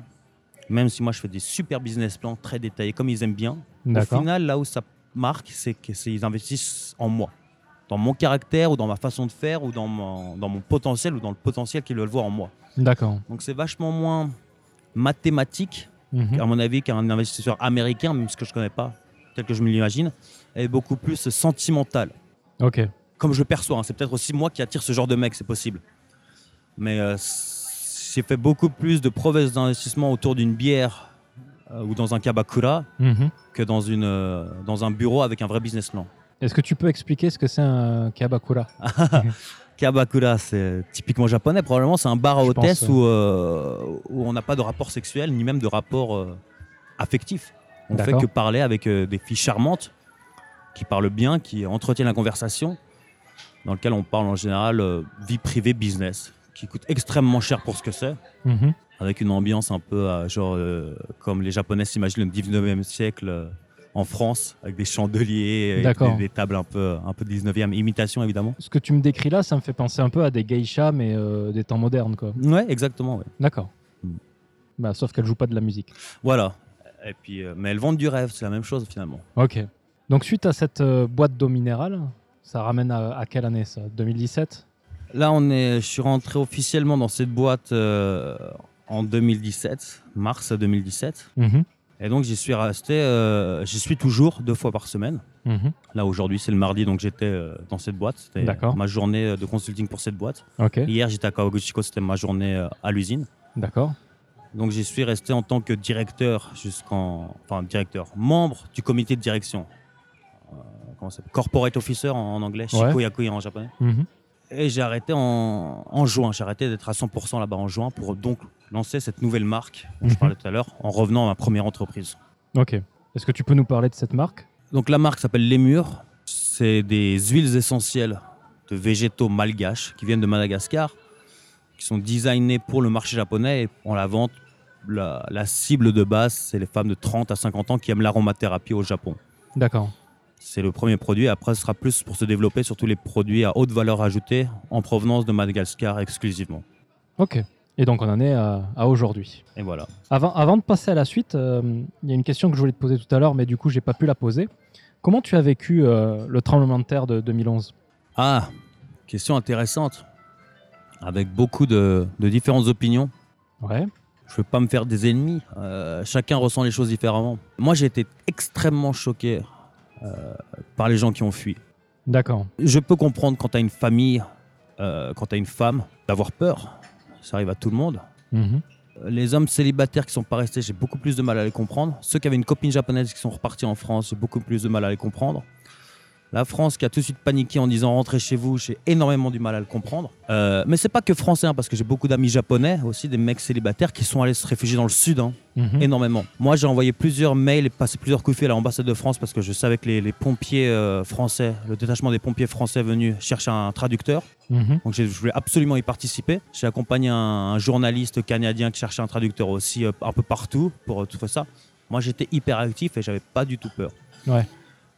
même si moi je fais des super business plans très détaillés comme ils aiment bien. Au final, là où ça marque, c'est qu'ils investissent en moi, dans mon caractère ou dans ma façon de faire ou dans mon, dans mon potentiel ou dans le potentiel qu'ils veulent voir en moi. D'accord. Donc c'est vachement moins mathématique, Mhm. à mon avis, qu'un investisseur américain, même ce que je connais pas, tel que je me l'imagine, et beaucoup plus sentimental Ok. comme je le perçois. hein. C'est peut-être aussi moi qui attire ce genre de mec, c'est possible. Mais euh, j'ai fait beaucoup plus de promesses d'investissement autour d'une bière euh, ou dans un kabakura Mhm. que dans, une, euh, dans un bureau avec un vrai business plan. Est-ce que tu peux expliquer ce que c'est un kabakura Kabakura, c'est typiquement japonais. Probablement, c'est un bar à Je hôtesse pense, où, euh, où on n'a pas de rapport sexuel ni même de rapport euh, affectif. On fait D'accord. que parler avec euh, des filles charmantes qui parlent bien, qui entretiennent la conversation, dans lequel on parle en général euh, vie privée, business, qui coûte extrêmement cher pour ce que c'est, Mhm. avec une ambiance un peu euh, genre euh, comme les Japonais s'imaginent le 19e siècle, en France, avec des chandeliers, D'accord. des, des tables un peu, un peu 19e, imitation évidemment. Ce que tu me décris là, ça me fait penser un peu à des geishas, mais des temps modernes, quoi. Ouais, exactement. ouais. D'accord. Mm. Bah, sauf qu'elles jouent pas de la musique. Voilà. Et puis, mais elles vendent du rêve, c'est la même chose finalement. Ok. Donc suite à cette euh, boîte d'eau minérale, ça ramène à, à quelle année ça? 2017 Là, on est, je suis rentré officiellement dans cette boîte euh, en 2017, mars 2017. Mhm. Et donc, j'y suis resté, euh, j'y suis toujours deux fois par semaine. Mhm. Là, aujourd'hui, c'est le mardi, donc j'étais euh, dans cette boîte. C'était ma journée de consulting pour cette boîte. Hier, j'étais à Kawaguchiko, c'était ma journée à l'usine. D'accord. Donc, j'y suis resté en tant que directeur jusqu'en. Enfin, directeur, membre du comité de direction. Euh, comment ça Corporate officer en, en anglais, Ouais. Shikoyaku en japonais. Mhm. Et j'ai arrêté en, en juin. J'ai arrêté d'être à 100% là-bas en juin pour donc lancer cette nouvelle marque dont Mhm. je parlais tout à l'heure en revenant à ma première entreprise. Ok. Est-ce que tu peux nous parler de cette marque? Donc la marque s'appelle Lémur. C'est des huiles essentielles de végétaux malgaches qui viennent de Madagascar, qui sont designées pour le marché japonais et on la vente. La, la cible de base, c'est les femmes de 30 à 50 ans qui aiment l'aromathérapie au Japon. D'accord. C'est le premier produit. Après, ce sera plus pour se développer sur tous les produits à haute valeur ajoutée en provenance de Madagascar exclusivement. Ok. Et donc on en est à, à aujourd'hui. Et voilà. Avant, avant de passer à la suite, euh, il y a une question que je voulais te poser tout à l'heure, mais du coup j'ai pas pu la poser. Comment tu as vécu euh, le tremblement de terre de 2011 Ah, question intéressante. Avec beaucoup de, de différentes opinions. Ouais. Je ne veux pas me faire des ennemis. Euh, chacun ressent les choses différemment. Moi, j'ai été extrêmement choqué par les gens qui ont fui. D'accord. Je peux comprendre quand tu as une famille, euh, quand tu as une femme, d'avoir peur. Ça arrive à tout le monde. Mhm. Les hommes célibataires qui sont pas restés, j'ai beaucoup plus de mal à les comprendre. Ceux qui avaient une copine japonaise qui sont repartis en France, j'ai beaucoup plus de mal à les comprendre. La France qui a tout de suite paniqué en disant rentrez chez vous, j'ai énormément du mal à le comprendre. Euh, mais c'est pas que français, hein, parce que j'ai beaucoup d'amis japonais aussi, des mecs célibataires qui sont allés se réfugier dans le sud, hein, Mhm. énormément. Moi j'ai envoyé plusieurs mails et passé plusieurs coups de fil à l'ambassade de France parce que je savais que les, les pompiers euh, français, le détachement des pompiers français venus chercher un traducteur. Mhm. Donc je voulais absolument y participer. J'ai accompagné un, un journaliste canadien qui cherchait un traducteur aussi euh, un peu partout pour euh, tout ça. Moi j'étais hyper actif et j'avais pas du tout peur. Ouais.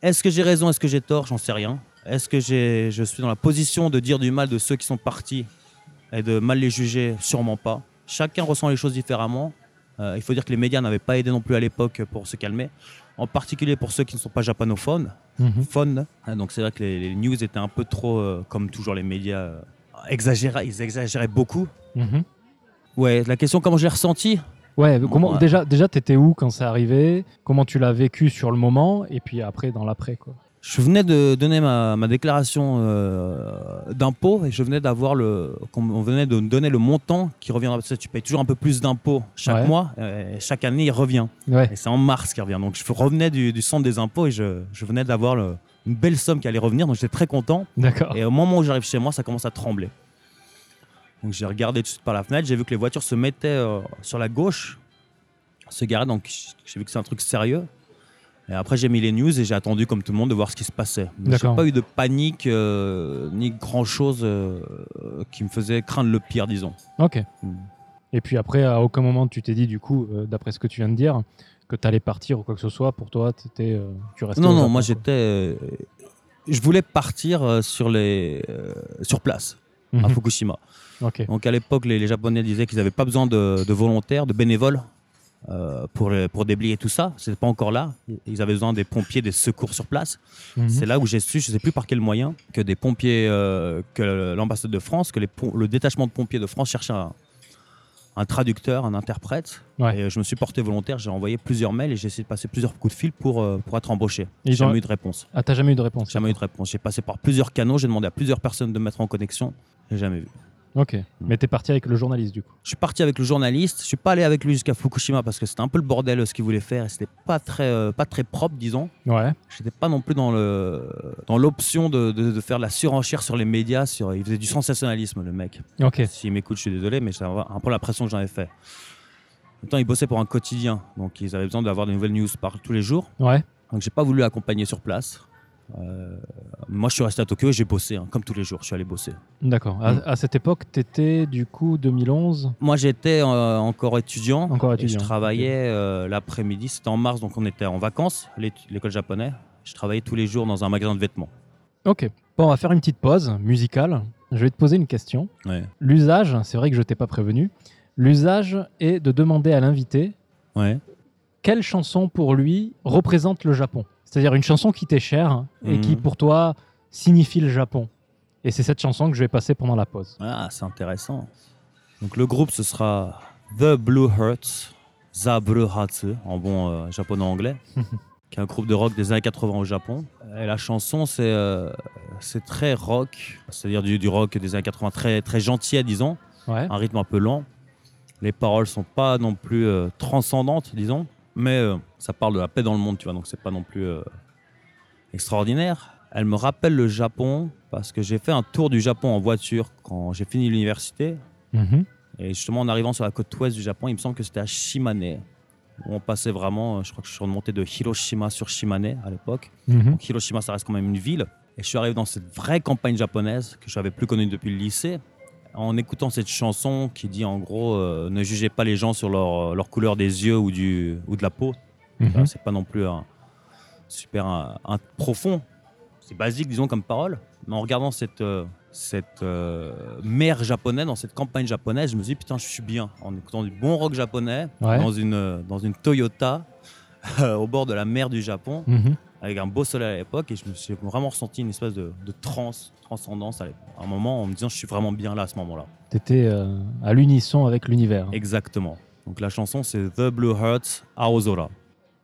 Est-ce que j'ai raison, est-ce que j'ai tort? J'en sais rien. Est-ce que j'ai- je suis dans la position de dire du mal de ceux qui sont partis et de mal les juger? Sûrement pas. Chacun ressent les choses différemment. Euh, il faut dire que les médias n'avaient pas aidé non plus à l'époque pour se calmer. En particulier pour ceux qui ne sont pas japonophones. Mhm. Phone. Ah, Donc c'est vrai que les, les news étaient un peu trop, euh, comme toujours les médias, euh, exagéraient, ils exagéraient beaucoup. Mhm. Ouais, la question comment je l'ai ressenti? Ouais, comment, Ouais. déjà, déjà t'étais où quand c'est arrivé Comment tu l'as vécu sur le moment? Et puis après, dans l'après, quoi. Je venais de donner ma, ma déclaration euh, d'impôt et je venais d'avoir le, on venait de me donner le montant qui reviendra. Parce que tu payes toujours un peu plus d'impôts chaque Ouais. mois, et chaque année il revient. Ouais. Et c'est en mars qu'il revient. Donc je revenais du, du centre des impôts et je, je venais d'avoir une belle somme qui allait revenir. Donc j'étais très content. D'accord. Et au moment où j'arrive chez moi, ça commence à trembler. Donc j'ai regardé tout de suite par la fenêtre, j'ai vu que les voitures se mettaient euh, sur la gauche, se garaient, donc j'ai vu que c'est un truc sérieux. Et après j'ai mis les news et j'ai attendu comme tout le monde de voir ce qui se passait. J'ai pas eu de panique euh, ni grand chose qui me faisait craindre le pire, disons. Ok. Mm. Et puis après, à aucun moment tu t'es dit, du coup, euh, d'après ce que tu viens de dire, que t'allais partir ou quoi que ce soit. Pour toi, t'étais, euh, tu restais. Non, non, moi j'étais. euh, je voulais partir euh, sur, les, euh, sur place, à Mhm. Fukushima. Donc à l'époque, les, les Japonais disaient qu'ils n'avaient pas besoin de, de volontaires, de bénévoles euh, pour, pour déblayer tout ça. C'était pas encore là. Ils avaient besoin des pompiers, des secours sur place. Mhm. C'est là où j'ai su, je ne sais plus par quel moyen, que des pompiers, euh, que l'ambassade de France, que les le détachement de pompiers de France cherchait un, un traducteur, un interprète. Ouais. Et je me suis porté volontaire. J'ai envoyé plusieurs mails et j'ai essayé de passer plusieurs coups de fil pour, euh, pour être embauché. J'ai jamais eu de réponse. Ah, t'as jamais eu de réponse Jamais eu de réponse. J'ai passé par plusieurs canaux. J'ai demandé à plusieurs personnes de me mettre en connexion. J'ai jamais vu. Ok. Mais t'es parti avec le journaliste, du coup. Je suis parti avec le journaliste. Je suis pas allé avec lui jusqu'à Fukushima parce que c'était un peu le bordel euh, ce qu'il voulait faire et c'était pas très, euh, pas très propre, disons. Ouais. J'étais pas non plus dans le, dans l'option de, de- de faire la surenchère sur les médias. Sur, il faisait du sensationnalisme, le mec. Ok. S'il m'écoute, je suis désolé, mais c'est un peu l'impression que j'en ai fait. En même temps, il bossait pour un quotidien, donc ils avaient besoin d'avoir des nouvelles news par tous les jours. Ouais. Donc j'ai pas voulu l'accompagner sur place. Euh, moi, je suis resté à Tokyo et j'ai bossé, hein, comme tous les jours. Je suis allé bosser. D'accord. À, Mm. à cette époque, tu étais du coup 2011 Moi, j'étais euh, encore étudiant. Encore et étudiant, je travaillais euh, l'après-midi. C'était en mars, donc on était en vacances, l'école japonais. Je travaillais tous les jours dans un magasin de vêtements. Ok. Bon, on va faire une petite pause musicale. Je vais te poser une question. Ouais. L'usage, c'est vrai que je t'ai pas prévenu, l'usage est de demander à l'invité Ouais. Quelle chanson pour lui représente le Japon? C'est-à-dire une chanson qui t'est chère et Mhm. qui pour toi signifie le Japon. Et c'est cette chanson que je vais passer pendant la pause. Ah, c'est intéressant. Donc le groupe, ce sera The Blue Hearts, The Blue Hatsu, en bon euh, japonais-anglais, qui est un groupe de rock des années 80 au Japon. Et la chanson, c'est euh, c'est très rock, c'est-à-dire du, du rock des années 80, très, très gentil, disons, Ouais. un rythme un peu lent. Les paroles sont pas non plus euh, transcendantes, disons, mais euh, ça parle de la paix dans le monde, tu vois, donc c'est pas non plus euh, extraordinaire. Elle me rappelle le Japon parce que j'ai fait un tour du Japon en voiture quand j'ai fini l'université. Mhm. Et justement, en arrivant sur la côte ouest du Japon, il me semble que c'était à Shimane. Où on passait vraiment, euh, je crois que je suis remonté de Hiroshima sur Shimane à l'époque. Mhm. Donc Hiroshima, ça reste quand même une ville. Et je suis arrivé dans cette vraie campagne japonaise que je n'avais plus connue depuis le lycée. En écoutant cette chanson qui dit en gros euh, ne jugez pas les gens sur leur, leur couleur des yeux ou, du, ou de la peau. Mhm. C'est pas non plus un, super un- un profond. C'est basique, disons, comme parole. Mais en regardant cette, euh, cette euh, mer japonaise, dans cette campagne japonaise, je me suis dit, putain, je suis bien. En écoutant du bon rock japonais, Ouais. dans, une, euh, dans une Toyota, au bord de la mer du Japon, Mhm. Avec un beau soleil à l'époque. Et je me suis vraiment ressenti une espèce de, de transe, transcendance à, un moment en me disant, je suis vraiment bien là à ce moment-là. T'étais euh, à l'unisson avec l'univers. Exactement. Donc la chanson, c'est The Blue Hearts Aozora.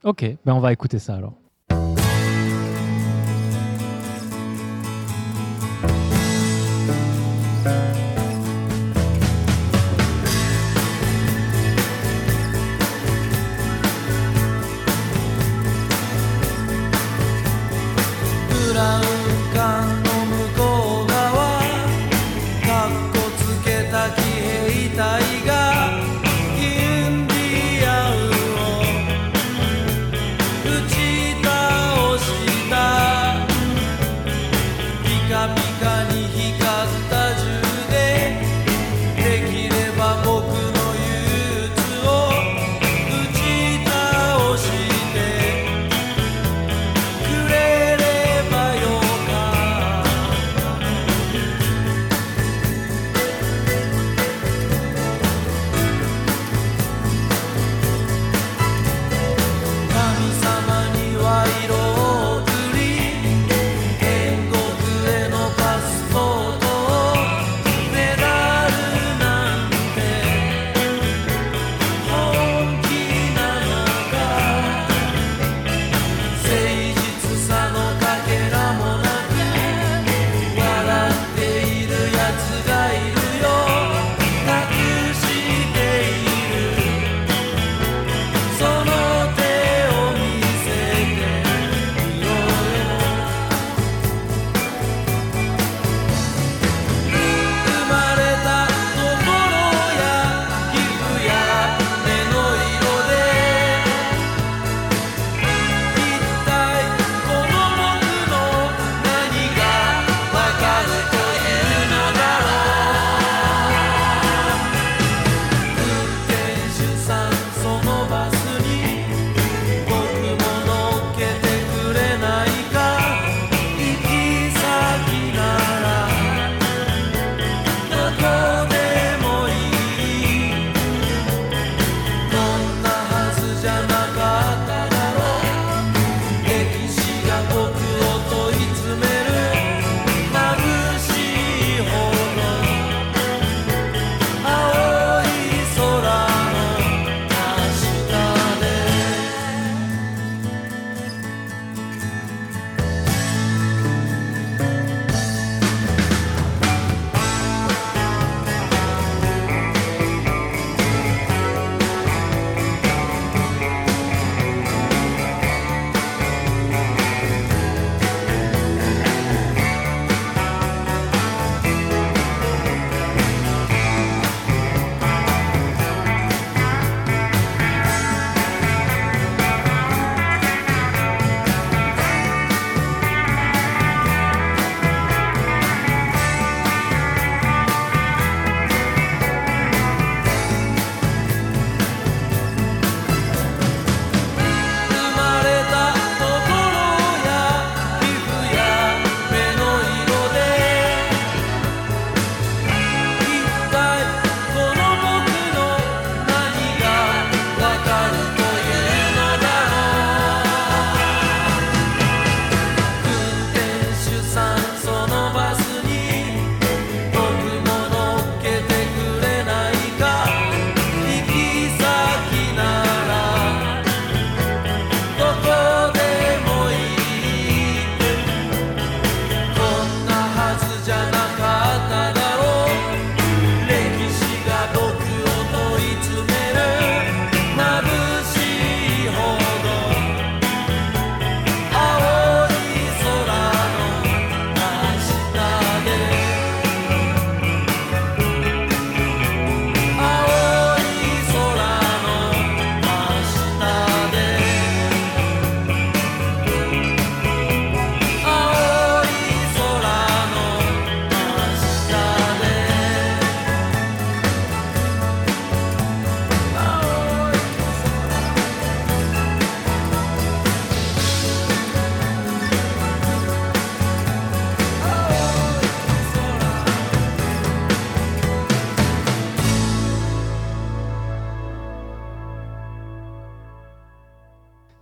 Ok, ben on va écouter ça alors.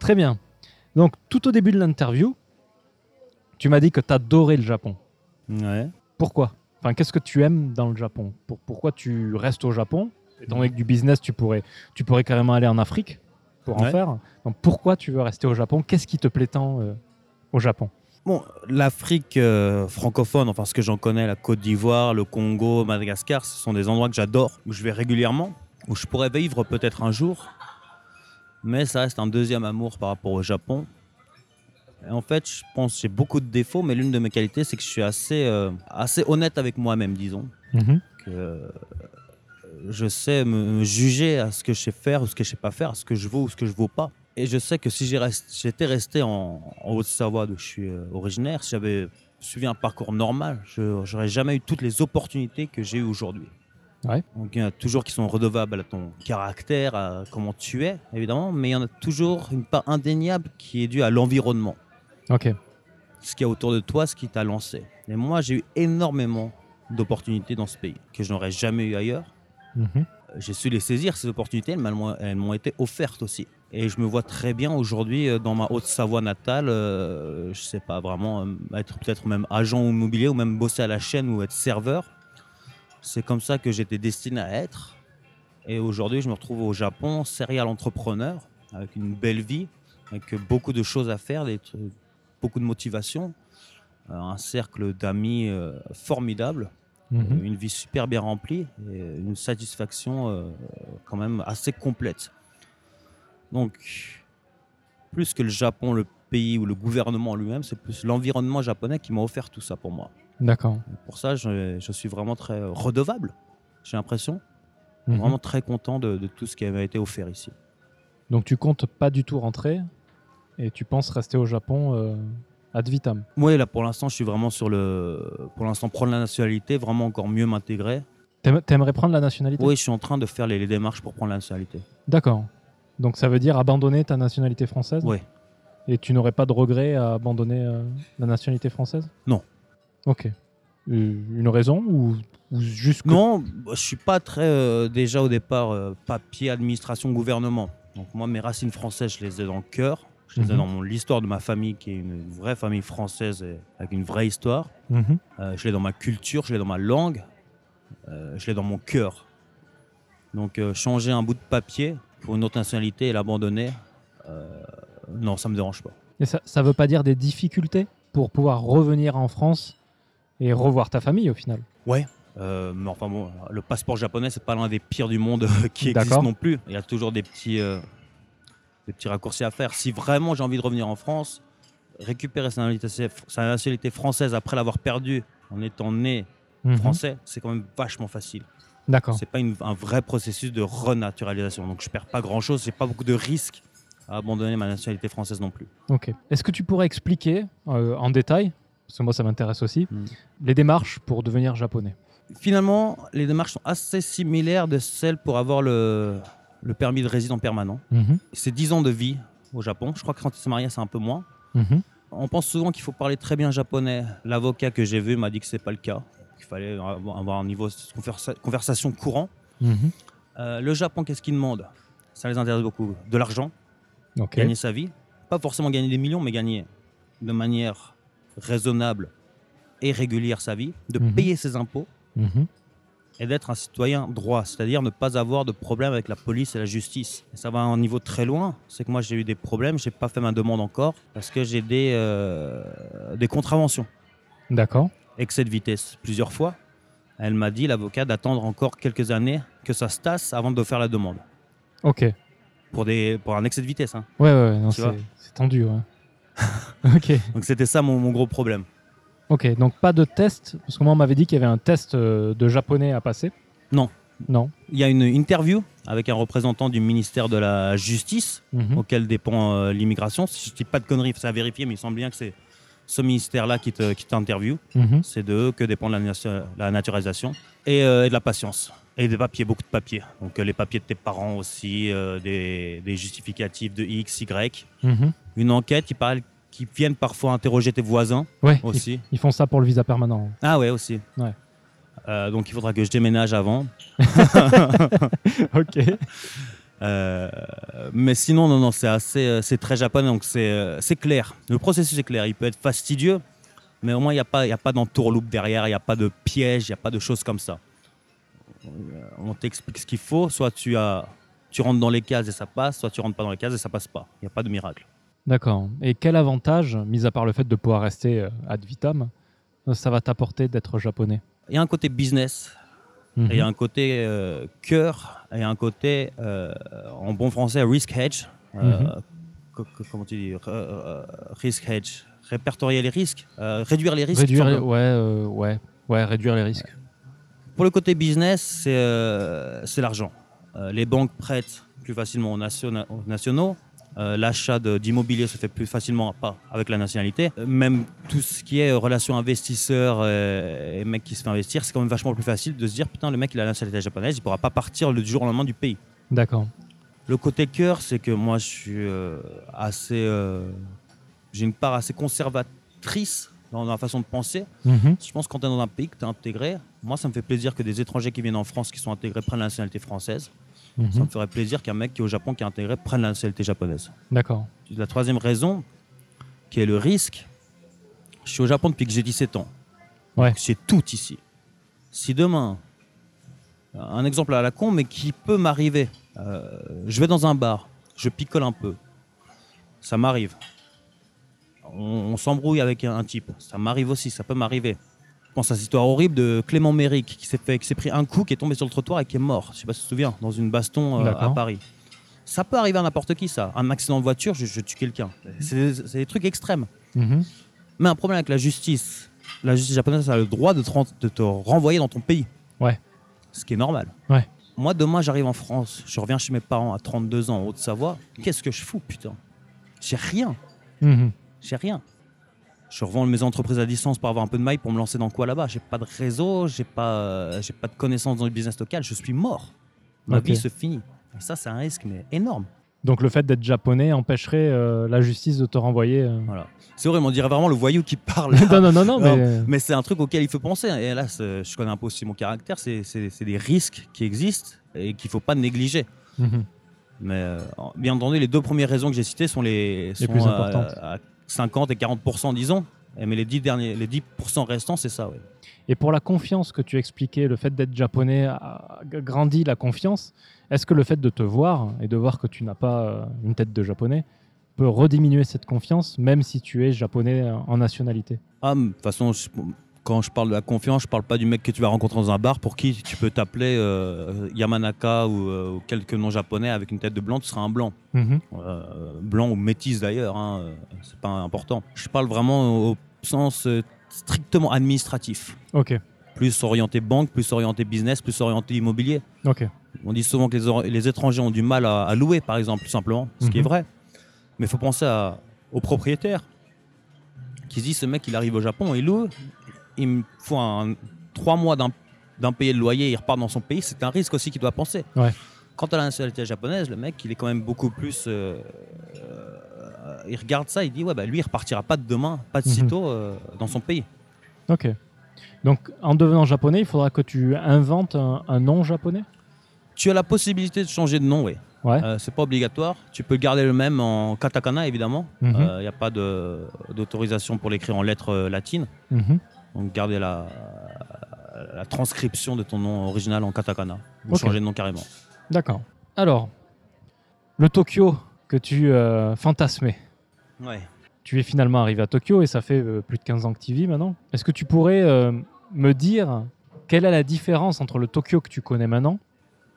Très bien. Donc, tout au début de l'interview, tu m'as dit que tu adorais le Japon. Ouais. Pourquoi? Enfin, qu'est-ce que tu aimes dans le Japon? Pour- Pourquoi tu restes au Japon? Étant donné que du business, tu pourrais, tu pourrais carrément aller en Afrique pour en Ouais. faire. Donc, pourquoi tu veux rester au Japon? Qu'est-ce qui te plaît tant euh, au Japon? Bon, l'Afrique euh, francophone, enfin ce que j'en connais, la Côte d'Ivoire, le Congo, Madagascar, ce sont des endroits que j'adore, où je vais régulièrement, où je pourrais vivre peut-être un jour. Mais ça reste un deuxième amour par rapport au Japon. Et en fait, je pense que j'ai beaucoup de défauts, mais l'une de mes qualités, c'est que je suis assez, euh, assez honnête avec moi-même, disons. Mhm. Que euh, je sais me, me juger à ce que je sais faire ou ce que je sais pas faire, à ce que je vaux ou ce que je vaux pas. Et je sais que si j'ai rest- j'étais resté en, en Haute-Savoie, d'où je suis euh, originaire, si j'avais suivi un parcours normal, je n'aurais jamais eu toutes les opportunités que j'ai eues aujourd'hui. Ouais. Donc il y en a toujours qui sont redevables à ton caractère, à comment tu es, évidemment, mais il y en a toujours une part indéniable qui est due à l'environnement Ok. ce qu'il y a autour de toi, ce qui t'a lancé. Et moi, j'ai eu énormément d'opportunités dans ce pays que je n'aurais jamais eu ailleurs. Mhm. J'ai su les saisir, ces opportunités, elles m'ont- elles m'ont été offertes aussi. Et je me vois très bien aujourd'hui euh, dans ma Haute-Savoie natale, euh, je sais pas vraiment, euh, être peut-être même agent immobilier ou même bosser à la chaîne ou être serveur. C'est comme ça que j'étais destiné à être. Et aujourd'hui, je me retrouve au Japon, serial entrepreneur, avec une belle vie, avec beaucoup de choses à faire, des beaucoup de motivation, euh, un cercle d'amis euh, formidable, Mhm. euh, une vie super bien remplie et une satisfaction quand même assez complète. Donc, plus que le Japon, le pays ou le gouvernement lui-même, c'est plus l'environnement japonais qui m'a offert tout ça pour moi. D'accord. Pour ça, je, je suis vraiment très redevable, j'ai l'impression. Mhm. Vraiment très content de, de tout ce qui m'a été offert ici. Donc, tu comptes pas du tout rentrer et tu penses rester au Japon euh, ad vitam. Oui, là pour l'instant, je suis vraiment sur le. Pour l'instant, prendre la nationalité, vraiment encore mieux m'intégrer. T'aim- T'aimerais prendre la nationalité? Oui, je suis en train de faire les, les démarches pour prendre la nationalité. D'accord. Donc, ça veut dire abandonner ta nationalité française? Oui. Et tu n'aurais pas de regret à abandonner euh, la nationalité française? Non. Ok. Euh, Une raison ou, ou juste que- Non, bah, je suis pas très euh, déjà au départ euh, papier, administration, gouvernement. Donc moi, mes racines françaises, je les ai dans le cœur. Je les ai Mhm. dans l'histoire de ma famille, qui est une vraie famille française et avec une vraie histoire. Mhm. Euh, je l'ai dans ma culture, je l'ai dans ma langue, je l'ai dans mon cœur. Donc changer un bout de papier pour une autre nationalité et l'abandonner, non, ça me dérange pas. Et ça, ça veut pas dire des difficultés pour pouvoir revenir en France et revoir ta famille au final Euh, mais enfin bon, le passeport japonais, c'est pas l'un des pires du monde qui D'accord. existe non plus. Il y a toujours des petits, euh, des petits raccourcis à faire. Si vraiment j'ai envie de revenir en France, récupérer sa nationalité, sa nationalité française après l'avoir perdue en étant né Mhm. français, c'est quand même vachement facile. D'accord. C'est pas une- un vrai processus de renaturalisation. Donc je perds pas grand chose, j'ai pas beaucoup de risques à abandonner ma nationalité française non plus. Ok. Est-ce que tu pourrais expliquer euh, en détail, parce que moi ça m'intéresse aussi, Mm. les démarches pour devenir japonais Finalement, les démarches sont assez similaires de celles pour avoir le, le permis de résident permanent. Mhm. C'est 10 ans de vie au Japon. Je crois que quand tu es marié, c'est un peu moins. Mhm. On pense souvent qu'il faut parler très bien japonais. L'avocat que j'ai vu m'a dit que c'est pas le cas. Qu'il fallait avoir un niveau de conversa- conversation courant. Mhm. Euh, le Japon, qu'est-ce qu'il demande? Ça les intéresse beaucoup. De l'argent, gagner sa vie. Pas forcément gagner des millions, mais gagner de manière raisonnable et régulière sa vie. De Mhm. payer ses impôts Mhm. et d'être un citoyen droit, c'est-à-dire ne pas avoir de problème avec la police et la justice. Et ça va à un niveau très loin. C'est que moi j'ai eu des problèmes, j'ai pas fait ma demande encore parce que j'ai des, euh, des contraventions. D'accord. Excès de vitesse plusieurs fois. Elle m'a dit, l'avocat, d'attendre encore quelques années que ça se tasse avant de faire la demande. Ok. Pour, des, pour un excès de vitesse. hein. Ouais, ouais, non, c'est tendu. ouais. ok. Donc c'était ça mon, mon gros problème. Ok. Donc pas de test, parce que moi on m'avait dit qu'il y avait un test euh, de japonais à passer. Non. Non. Il y a une interview avec un représentant du ministère de la Justice Mhm. auquel dépend euh, l'immigration. Si je dis pas de conneries, c'est à vérifier, mais il semble bien que c'est ce ministère-là qui te- qui t'interviewe. Mhm. C'est de eux que dépend la, naturalisation et, euh, et de la patience. Et des papiers, beaucoup de papiers. Donc euh, les papiers de tes parents aussi, euh, des, des justificatifs de X, Y. Mhm. Une enquête qui, parle, qui viennent parfois interroger tes voisins Ouais. ils- aussi. Ils, font ça pour le visa permanent. Ah ouais, aussi. Ouais. Euh, donc il faudra que je déménage avant. ok. Euh, mais sinon, non, non, c'est assez, c'est très japonais, donc c'est, c'est clair. Le processus est clair. Il peut être fastidieux, mais au moins il n'y a pas, il y a pas d'entourloupe derrière, il n'y a pas de piège, il n'y a pas de choses comme ça. Euh, On t'explique ce qu'il faut. Soit tu as, tu rentres dans les cases et ça passe, soit tu rentres pas dans les cases et ça passe pas. Il n'y a pas de miracle. D'accord. Et quel avantage, mis à part le fait de pouvoir rester euh, ad vitam, euh, ça va t'apporter d'être japonais? Il y a un côté business, Mhm. et il y a un côté euh, cœur, et un côté, euh, en bon français, risk hedge. Euh, Mhm. co- co- comment tu dis Risk hedge. Répertorier les risques, réduire les risques. Réduire, ouais, ouais, ouais, réduire les risques. Pour le côté business, c'est euh, l'argent. Euh, les banques prêtent plus facilement aux, nationa- aux nationaux. Euh, L'achat d'immobilier se fait plus facilement pas avec la nationalité. Même tout ce qui est relation investisseur euh, et mec qui se fait investir, c'est quand même vachement plus facile de se dire putain le mec il a la nationalité japonaise, il pourra pas partir le jour au lendemain du pays. D'accord. Le côté cœur, c'est que moi je suis assez, j'ai une part assez conservatrice dans la façon de penser. Mhm. Je pense que quand tu es dans un pays que tu es intégré, moi ça me fait plaisir que des étrangers qui viennent en France qui sont intégrés prennent la nationalité française. Mhm. Ça me ferait plaisir qu'un mec qui est au Japon qui est intégré prenne la nationalité japonaise. D'accord. La troisième raison, qui est le risque, je suis au Japon depuis que j'ai 17 ans. Ouais. J'ai tout ici. Si demain, un exemple à la con, mais qui peut m'arriver, euh, je vais dans un bar, je picole un peu, ça m'arrive. On, on s'embrouille avec un, un type, ça m'arrive aussi, ça peut m'arriver. Je pense à cette histoire horrible de Clément Méric qui s'est fait, qui s'est pris un coup, qui est tombé sur le trottoir et qui est mort. Je sais pas si tu te souviens, dans une baston euh, à. Paris. Ça peut arriver à n'importe qui, ça. Un accident de voiture, je, je tue quelqu'un. C'est des- c'est des trucs extrêmes. Mhm. Mais un problème avec la justice. La justice japonaise a le droit de te, ren- de te renvoyer dans ton pays. Ouais. Ce qui est normal. Ouais. Moi, demain, j'arrive en France. Je reviens chez mes parents à 32 ans, en Haute-Savoie. Qu'est-ce que je fous, putain? J'ai rien. Mhm. J'ai rien. Je revends mes entreprises à distance pour avoir un peu de maille pour me lancer dans quoi là-bas J'ai pas de réseau, j'ai pas, euh, j'ai pas de connaissances dans le business local. Je suis mort. Ma vie se finit. Et ça, c'est un risque mais énorme. Donc le fait d'être japonais empêcherait euh, la justice de te renvoyer. euh. Voilà. C'est vrai, on dirait vraiment le voyou qui parle. non, non, non, non, mais. Mais c'est un truc auquel il faut penser. Et là, je connais un peu aussi mon caractère. C'est c'est- c'est des risques qui existent et qu'il ne faut pas négliger. Mhm. Mais euh, bien entendu, les deux premières raisons que j'ai citées sont les, plus à- importantes. À, 50 et 40% disons. Et Mais les 10, derniers, les 10% restants, c'est ça. ouais. Et pour la confiance que tu expliquais, le fait d'être japonais a a grandi la confiance. Est-ce que le fait de te voir et de voir que tu n'as pas euh, une tête de japonais peut rediminuer cette confiance, même si tu es japonais en nationalité? Ah, de toute façon, quand je parle de la confiance, je parle pas du mec que tu vas rencontrer dans un bar pour qui tu peux t'appeler euh, Yamanaka ou, euh, ou quelques noms japonais avec une tête de blanc, tu seras un blanc. Mhm. Euh, blanc ou métis d'ailleurs, hein, c'est pas important. Je parle vraiment au sens strictement administratif. Ok, Plus orienté banque, plus orienté business, plus orienté immobilier. ok. On dit souvent que les, étrangers ont du mal à, à louer, par exemple, tout simplement, ce qui est Mhm. vrai. Mais il faut penser à- aux propriétaires qui se disent ce mec, il arrive au Japon, il loue, il me faut un, trois mois d'un- d'impayé de loyer, il repart dans son pays, c'est un risque aussi qu'il doit penser. Ouais. Quant à la nationalité japonaise, le mec, il est quand même beaucoup plus. euh, euh, il regarde ça, il dit ouais, bah, lui, il repartira pas de demain, pas de Mhm. sitôt euh, dans son pays. Ok. Donc, en devenant japonais, il faudra que tu inventes un, un nom japonais? Tu as la possibilité de changer de nom, oui. Ouais. C'est pas obligatoire. Tu peux garder le même en katakana, évidemment. Il Mhm. n'y a pas d'autorisation pour l'écrire en lettres latines. Mhm. Donc, garder la, la transcription de ton nom original en katakana. Ou changer de nom carrément. D'accord. Alors, le Tokyo que tu euh, fantasmais, Ouais. tu es finalement arrivé à Tokyo et ça fait euh, plus de 15 ans que tu vis maintenant. Est-ce que tu pourrais euh, me dire quelle est la différence entre le Tokyo que tu connais maintenant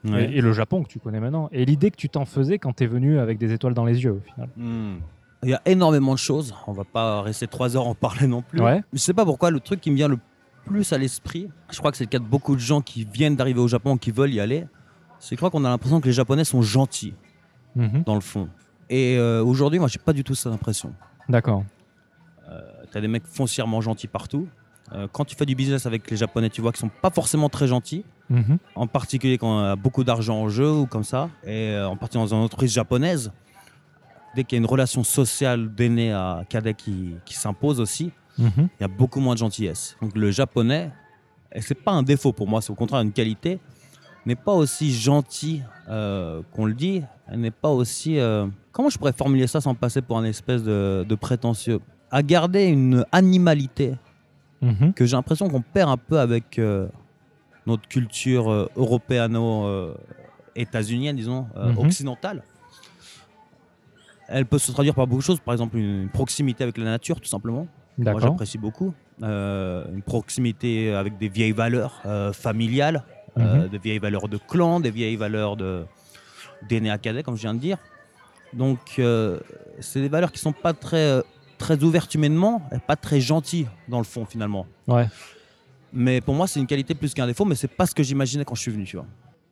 Ouais. et, et le Japon que tu connais maintenant et l'idée que tu t'en faisais quand tu es venu avec des étoiles dans les yeux au final? Hmm. Il y a énormément de choses. On va pas rester trois heures en parler non plus. Ouais. Je sais pas pourquoi le truc qui me vient le plus à l'esprit, je crois que c'est le cas de beaucoup de gens qui viennent d'arriver au Japon, qui veulent y aller, c'est que je crois qu'on a l'impression que les Japonais sont gentils Mhm. dans le fond. Et euh, aujourd'hui, moi, j'ai pas du tout cette impression. D'accord. Tu as des mecs foncièrement gentils partout. Euh, quand tu fais du business avec les Japonais, tu vois qu'ils sont pas forcément très gentils, Mhm. en particulier quand y a beaucoup d'argent en jeu ou comme ça. Et euh, en particulier dans une entreprise japonaise, dès qu'il y a une relation sociale d'aîné à cadet qui, qui s'impose aussi, Mhm. il y a beaucoup moins de gentillesse. Donc le japonais, et c'est pas un défaut pour moi, c'est au contraire une qualité, n'est pas aussi gentille euh, qu'on le dit. N'est pas aussi. euh, comment je pourrais formuler ça sans passer pour un espèce de, de prétentieux? À garder une animalité Mhm. que j'ai l'impression qu'on perd un peu avec euh, notre culture européano-états-unienne, disons, Mhm. occidentale. Elle peut se traduire par beaucoup de choses, par exemple une proximité avec la nature, tout simplement. Moi, j'apprécie beaucoup. Euh, une proximité avec des vieilles valeurs euh, familiales, euh, Mhm. des vieilles valeurs de clan, des vieilles valeurs de d'aînés à cadets, comme je viens de dire. Donc, c'est des valeurs qui sont pas très, très ouvertes humainement, et pas très gentilles dans le fond, finalement. Ouais. Mais pour moi, c'est une qualité plus qu'un défaut, mais c'est pas ce que j'imaginais quand je suis venu, tu vois.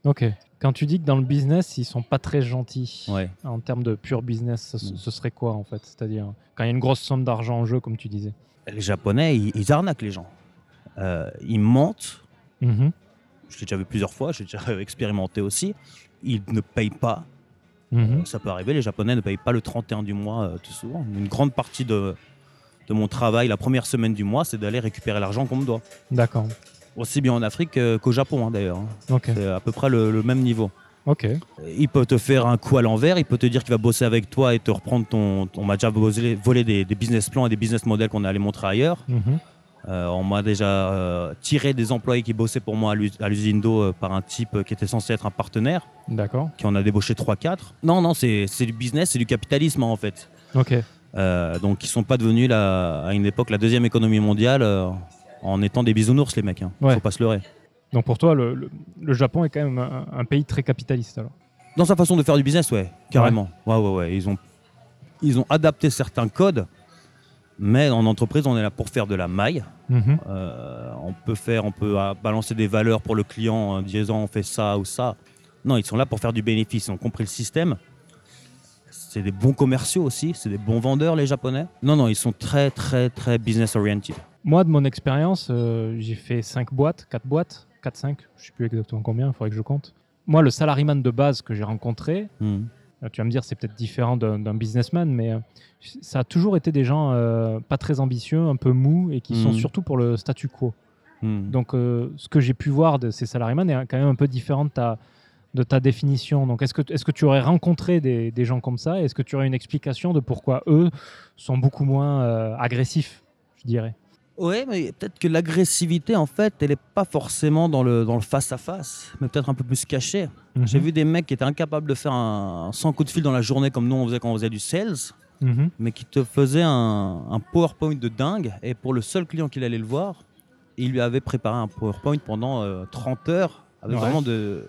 Ok. Quand tu dis que dans le business, ils sont pas très gentils, Ouais. en termes de pur business, ce, Mm. ce serait quoi en fait? C'est-à-dire, quand il y a une grosse somme d'argent en jeu, comme tu disais. Les Japonais, ils, ils arnaquent les gens. Euh, ils mentent. Mhm. Je l'ai déjà vu plusieurs fois, j'ai déjà expérimenté aussi. Ils ne payent pas. Mhm. Ça peut arriver, les Japonais ne payent pas le 31 du mois euh, tout souvent. Une grande partie de, de mon travail, la première semaine du mois, c'est d'aller récupérer l'argent qu'on me doit. D'accord. Aussi bien en Afrique euh, qu'au Japon, hein, d'ailleurs. hein. C'est à peu près le, le même niveau. Ok. Il peut te faire un coup à l'envers, il peut te dire qu'il va bosser avec toi et te reprendre ton. On m'a déjà volé, des, des business plans et des business models qu'on allé montrer ailleurs. Mhm. Euh, on m'a déjà euh, tiré des employés qui bossaient pour moi à l'us- à l'usine d'eau euh, par un type euh, qui était censé être un partenaire, D'accord. qui en a débauché 3-4. Non, non, c'est du business, c'est du capitalisme hein, en fait. Ok. Euh, donc ils sont pas devenus la- à une époque la deuxième économie mondiale euh, en étant des bisounours les mecs. Hein. Ouais. Faut pas se leurrer. Donc pour toi, le, le- le Japon est quand même un, un pays très capitaliste alors. Dans sa façon de faire du business, ouais, carrément. Ouais, ouais, ouais. Ils ont, ils ont adapté certains codes, mais en entreprise, on est là pour faire de la maille. Mhm. Euh, on peut faire, on peut euh, balancer des valeurs pour le client en disant on fait ça ou ça. Non, ils sont là pour faire du bénéfice. Ils ont compris le système. C'est des bons commerciaux aussi, c'est des bons vendeurs les Japonais. Non, non, ils sont très, très, très business oriented. Moi, de mon expérience, euh, j'ai fait 5 boîtes, 4 boîtes, 4, 5, je sais plus exactement combien, il faudrait que je compte. Moi, le salariman de base que j'ai rencontré, Hmm. euh, tu vas me dire c'est peut-être différent d'un businessman, mais euh, ça a toujours été des gens euh, pas très ambitieux, un peu mous et qui sont Mhm. surtout pour le statu quo. Hmm. Donc, euh, ce que j'ai pu voir de ces salariés est quand même un peu différent de ta, de ta définition. Donc, est-ce que, est que tu aurais rencontré des, des gens comme ça? Est-ce que tu aurais une explication de pourquoi eux sont beaucoup moins agressifs, je dirais? Ouais, mais peut-être que l'agressivité, en fait, elle n'est pas forcément dans le, dans le face-à-face, mais peut-être un peu plus cachée. J'ai Mhm. vu des mecs qui étaient incapables de faire un 100 coups de fil dans la journée comme nous on faisait quand on faisait du sales, Mhm. mais qui te faisaient un, un PowerPoint de dingue. Et pour le seul client qu'il allait le voir, il lui avait préparé un PowerPoint pendant euh, 30 heures, avec Ouais. vraiment de,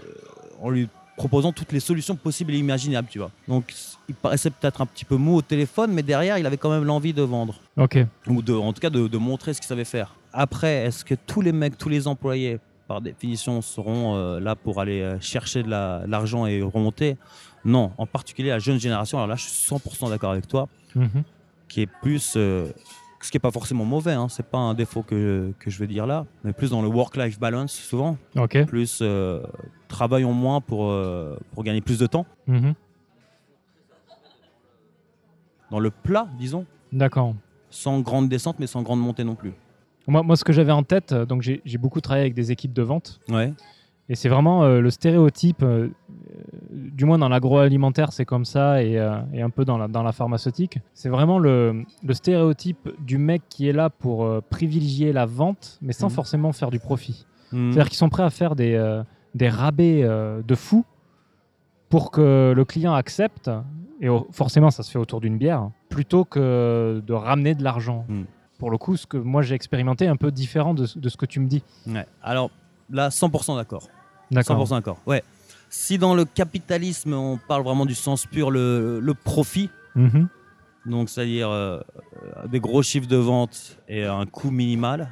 en lui proposant toutes les solutions possibles et imaginables, tu vois. Donc il paraissait peut-être un petit peu mou au téléphone, mais derrière, il avait quand même l'envie de vendre Ok. ou de, en tout cas de, de montrer ce qu'il savait faire. Après, est-ce que tous les mecs, tous les employés, par définition, seront euh, là pour aller euh, chercher de la- de l'argent et remonter? Non, en particulier la jeune génération, alors là je suis 100% d'accord avec toi, Mhm. qui est plus, euh, ce qui n'est pas forcément mauvais, hein, c'est pas un défaut que, que je veux dire là, mais plus dans le work-life balance souvent, plus euh, travaillons moins pour, euh, pour gagner plus de temps, Mhm. dans le plat, disons, D'accord. sans grande descente mais sans grande montée non plus. Moi, moi, ce que j'avais en tête, euh, donc j'ai beaucoup travaillé avec des équipes de vente, Ouais. et c'est vraiment euh, le stéréotype, du moins dans l'agroalimentaire, c'est comme ça, et, euh, et un peu dans la, dans la pharmaceutique. C'est vraiment le, le stéréotype du mec qui est là pour euh, privilégier la vente, mais sans Mhm. forcément faire du profit. Hmm. C'est-à-dire qu'ils sont prêts à faire des, euh, des rabais de fou pour que le client accepte, et forcément ça se fait autour d'une bière, plutôt que de ramener de l'argent. Mm. Pour le coup, ce que moi j'ai expérimenté est un peu différent de, ce- de ce que tu me dis. Ouais. Alors là, 100% d'accord. D'accord. 100% d'accord. Ouais. Si dans le capitalisme, on parle vraiment du sens pur, le, le profit, Mhm. donc c'est-à-dire euh, euh, des gros chiffres de vente et un coût minimal,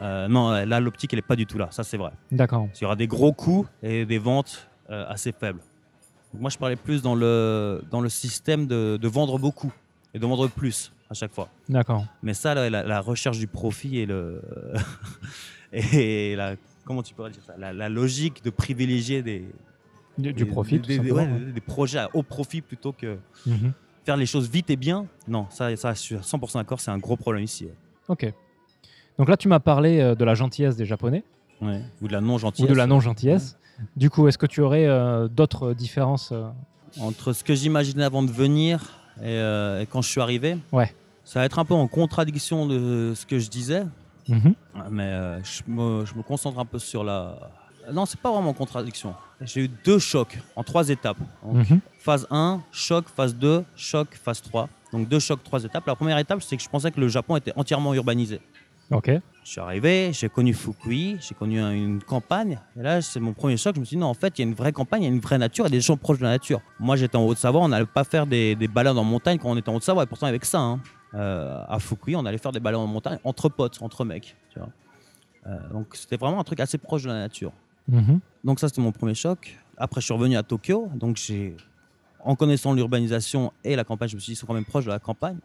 euh, non, là, l'optique, elle n'est pas du tout là. Ça, c'est vrai. D'accord. Il y aura des gros coûts et des ventes euh, assez faibles. Donc moi, je parlais plus dans le, dans le système de, de vendre beaucoup et de vendre plus à chaque fois. D'accord. Mais ça, là, la, la recherche du profit et le et la comment tu pourrais dire ça, la, la logique de privilégier des Du, profit, des, tout des- simplement. ouais, des- des projets haut profit plutôt que Mhm. faire les choses vite et bien. Non, ça, ça, je suis à 100% d'accord, c'est un gros problème ici. ouais. Ok. Donc là, tu m'as parlé euh, de la gentillesse des Japonais. Ouais. Ou de la non ou de la non-gentillesse. Du coup, est-ce que tu aurais euh, d'autres différences euh, Entre ce que j'imaginais avant de venir et, euh, et quand je suis arrivé. Ouais. Ça va être un peu en contradiction de ce que je disais. mhm, Mais je, me, je me concentre un peu sur la. Non, c'est pas vraiment en contradiction. J'ai eu deux chocs en trois étapes. Donc, mhm. Phase 1, choc, phase 2, choc, phase 3. Donc deux chocs, trois étapes. La première étape, c'est que je pensais que le Japon était entièrement urbanisé. Ok. Je suis arrivé, j'ai connu Fukui, j'ai connu un- une campagne. Et là, c'est mon premier choc. Je me suis dit, non, en fait, il y a une vraie campagne, il y a une vraie nature, il y a des gens proches de la nature. Moi, j'étais en Haute-Savoie, on n'allait pas faire des, des balades en montagne quand on était en Haute-Savoie. Et pourtant, avec ça, hein, euh, à Fukui, on allait faire des balades en montagne entre potes, entre mecs. tu vois. Euh, donc, c'était vraiment un truc assez proche de la nature. Mhm. Donc ça, c'était mon premier choc. Après, je suis revenu à Tokyo. Donc, j'ai, en connaissant l'urbanisation et la campagne, je me suis dit, ils sont quand même proches de la campagne.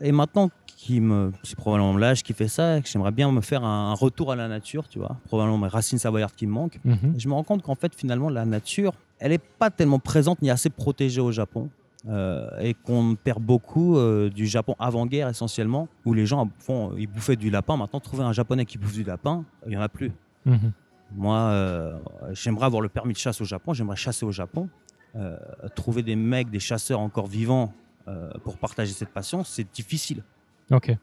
Et maintenant, qui me, c'est probablement l'âge qui fait ça, que j'aimerais bien me faire un, retour à la nature, tu vois. Probablement mes racines savoyardes qui me manquent. Mhm. Je me rends compte qu'en fait, finalement, la nature, elle n'est pas tellement présente ni assez protégée au Japon. Euh, et qu'on perd beaucoup euh, du Japon avant-guerre essentiellement, où les gens font, ils bouffaient du lapin. Maintenant, trouver un Japonais qui bouffe du lapin, il n'y en a plus. Mhm. Moi, euh, j'aimerais avoir le permis de chasse au Japon, j'aimerais chasser au Japon. Euh, trouver des mecs, des chasseurs encore vivants euh, pour partager cette passion, c'est difficile. Ok.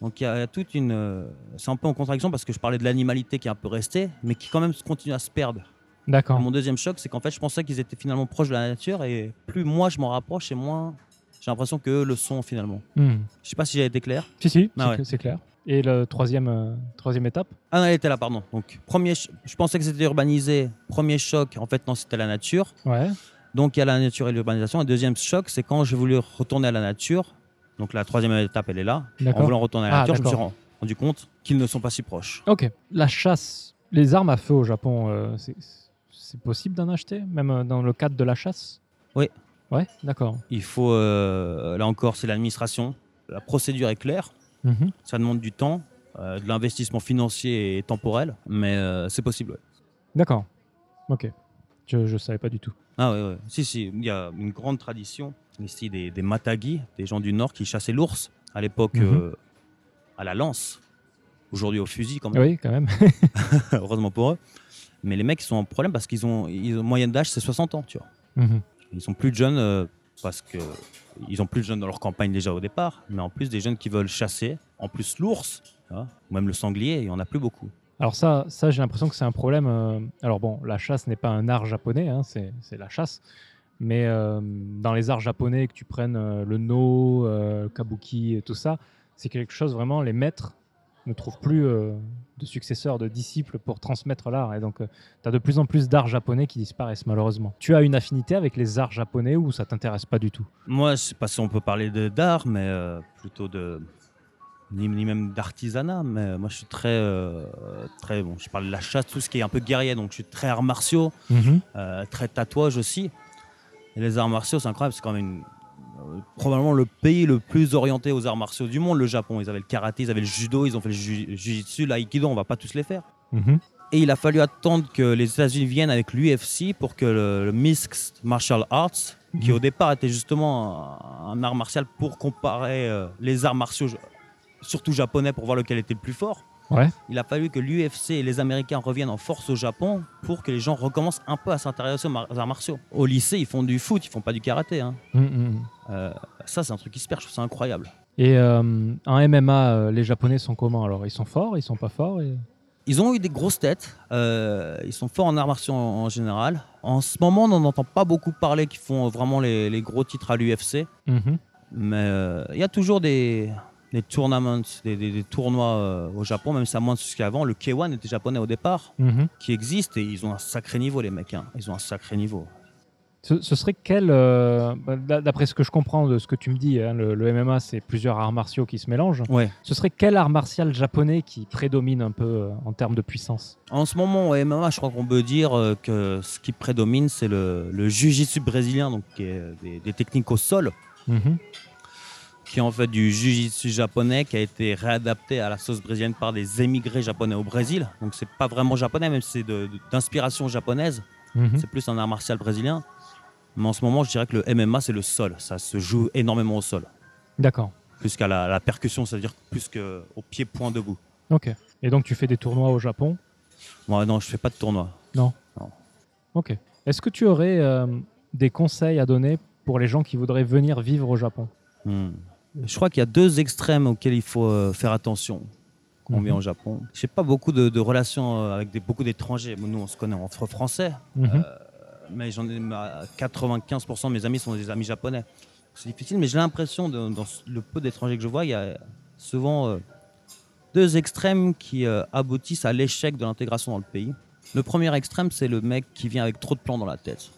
Donc il y, y a toute une... c'est un peu en contradiction parce que je parlais de l'animalité qui est un peu restée, mais qui quand même continue à se perdre. D'accord. Mon deuxième choc, c'est qu'en fait, je pensais qu'ils étaient finalement proches de la nature et plus moi je m'en rapproche et moins j'ai l'impression qu'eux le sont finalement. Mhm. Je sais pas si j'ai été clair. Si, si, Ah c'est ouais. clair. Et le troisième, euh, troisième étape? Ah non, elle était là, pardon. Donc, premier, je pensais que c'était urbanisé. Premier choc, en fait, non, c'était la nature. Ouais. Donc il y a la nature et l'urbanisation. Le deuxième choc, c'est quand j'ai voulu retourner à la nature. Donc la troisième étape, elle est là. En voulant retourner à la Ah, nature, je me suis rendu compte qu'ils ne sont pas si proches. Ok. La chasse, les armes à feu au Japon, euh, c'est- c'est possible d'en acheter, même euh, dans le cadre de la chasse? Oui. Ouais, d'accord. Il faut, euh, là encore, c'est l'administration. La procédure est claire. Mhm. Ça demande du temps, euh, de l'investissement financier et temporel, mais euh, c'est possible. ouais. D'accord. Ok. Je ne savais pas du tout. Ah ouais, ouais. Si, si, il y a une grande tradition ici des, des Matagi, des gens du Nord qui chassaient l'ours à l'époque Mhm. à la lance. Aujourd'hui au fusil quand même. Oui, quand même. heureusement pour eux. Mais les mecs, ils sont en problème parce qu'ils ont, ils ont moyenne d'âge, c'est 60 ans, tu vois. Mhm. Ils sont plus jeunes euh, parce que ils ont plus de jeunes dans leur campagne déjà au départ, mais en plus des jeunes qui veulent chasser, en plus l'ours, ou même le sanglier, il y en a plus beaucoup. Alors ça, ça j'ai l'impression que c'est un problème. euh, Alors bon, la chasse n'est pas un art japonais, hein, c'est la chasse. Mais euh, dans les arts japonais, que tu prennes le no, kabuki et tout ça, c'est quelque chose vraiment, les maîtres ne trouvent plus euh, de successeurs, de disciples pour transmettre l'art. Et donc, tu as de plus en plus d'arts japonais qui disparaissent malheureusement. Tu as une affinité avec les arts japonais ou ça t'intéresse pas du tout? Moi, je sais pas si on peut parler d'art, mais euh, plutôt de ni, ni même d'artisanat. Mais euh, moi, je suis très, euh, très bon. Je parle de la chasse, tout ce qui est un peu guerrier, donc je suis très arts martiaux. Euh, très tatouage aussi. Et les arts martiaux, c'est incroyable, c'est quand même une- euh, probablement le pays le plus orienté aux arts martiaux du monde, le Japon. Ils avaient le karaté, ils avaient le judo, ils ont fait le ju- jujitsu, l'aïkido, on va pas tous les faire. Mhm. Et il a fallu attendre que les États-Unis viennent avec l'UFC pour que le, le Mixed Martial Arts, qui Mhm. au départ était justement un, un art martial pour comparer euh, les arts martiaux, surtout japonais, pour voir lequel était le plus fort. Ouais. Il a fallu que l'UFC et les Américains reviennent en force au Japon pour que les gens recommencent un peu à s'intéresser aux arts martiaux. Au lycée, ils font du foot, ils font pas du karaté. hein. Mhm, mhm. Euh, ça, c'est un truc qui se perd, je trouve ça incroyable. Et euh, en MMA, euh, les Japonais sont comment alors? Ils sont forts Ils sont pas forts et- Ils ont eu des grosses têtes. euh, ils sont forts en arts martiaux en, en général. En ce moment, on n'en entend pas beaucoup parler qui font vraiment les, les gros titres à l'UFC. Mais euh, il y a toujours des, des tournaments, des, des- des tournois euh, au Japon, même si ça moins de ce qu'avant. Le K1 était japonais au départ, Mhm. qui existe et ils ont un sacré niveau, les mecs. hein. Ils ont un sacré niveau. Ce, ce serait quel, euh, bah, d'a- d'après ce que je comprends de ce que tu me dis, hein, le, le MMA c'est plusieurs arts martiaux qui se mélangent. Ouais. Ce serait quel art martial japonais qui prédomine un peu euh, en termes de puissance? En ce moment, au MMA, je crois qu'on peut dire euh, que ce qui prédomine, c'est le, le jiu-jitsu brésilien, donc qui est des, des techniques au sol, Mhm. Qui est en fait du jiu-jitsu japonais qui a été réadapté à la sauce brésilienne par des émigrés japonais au Brésil. Donc c'est pas vraiment japonais, même si c'est d'inspiration japonaise. Mhm. C'est plus un art martial brésilien. Mais en ce moment, je dirais que le MMA, c'est le sol. Ça se joue énormément au sol. D'accord. Plus qu'à la, la percussion, c'est-à-dire plus qu'au pied-point debout. Ok. Et donc tu fais des tournois au Japon? Moi, non, je fais pas de tournoi. Ok. Est-ce que tu aurais euh, des conseils à donner pour les gens qui voudraient venir vivre au Japon? Hmm. Je crois qu'il y a deux extrêmes auxquels il faut euh, faire attention quand on Mhm. vient au Japon. Je n'ai pas beaucoup de, de relations euh, avec des- beaucoup d'étrangers. Nous, on se connaît entre Français, Mhm. mais j'en ai ma- 95% de mes amis sont des amis japonais. C'est difficile, mais j'ai l'impression, dans le peu d'étrangers que je vois, il y a souvent euh, deux extrêmes qui euh, aboutissent à l'échec de l'intégration dans le pays. Le premier extrême, c'est le mec qui vient avec trop de plans dans la tête.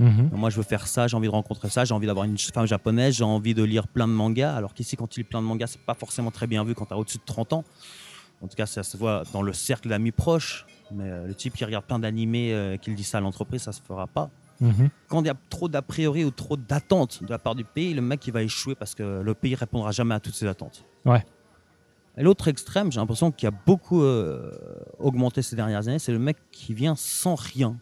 Mhm. Moi, je veux faire ça, j'ai envie de rencontrer ça, j'ai envie d'avoir une femme japonaise, j'ai envie de lire plein de mangas. Alors qu'ici, quand il lit plein de mangas, c'est pas forcément très bien vu quand tu as au-dessus de 30 ans. En tout cas, ça se voit dans le cercle d'amis proches. Mais euh, le type qui regarde plein d'animés, euh, qui le dit ça à l'entreprise, ça se fera pas. Mhm. Quand il y a trop d'a priori ou trop d'attentes de la part du pays, le mec il va échouer parce que le pays répondra jamais à toutes ses attentes. Ouais. Et l'autre extrême, j'ai l'impression qu'il a beaucoup euh, augmenté ces dernières années, c'est le mec qui vient sans rien,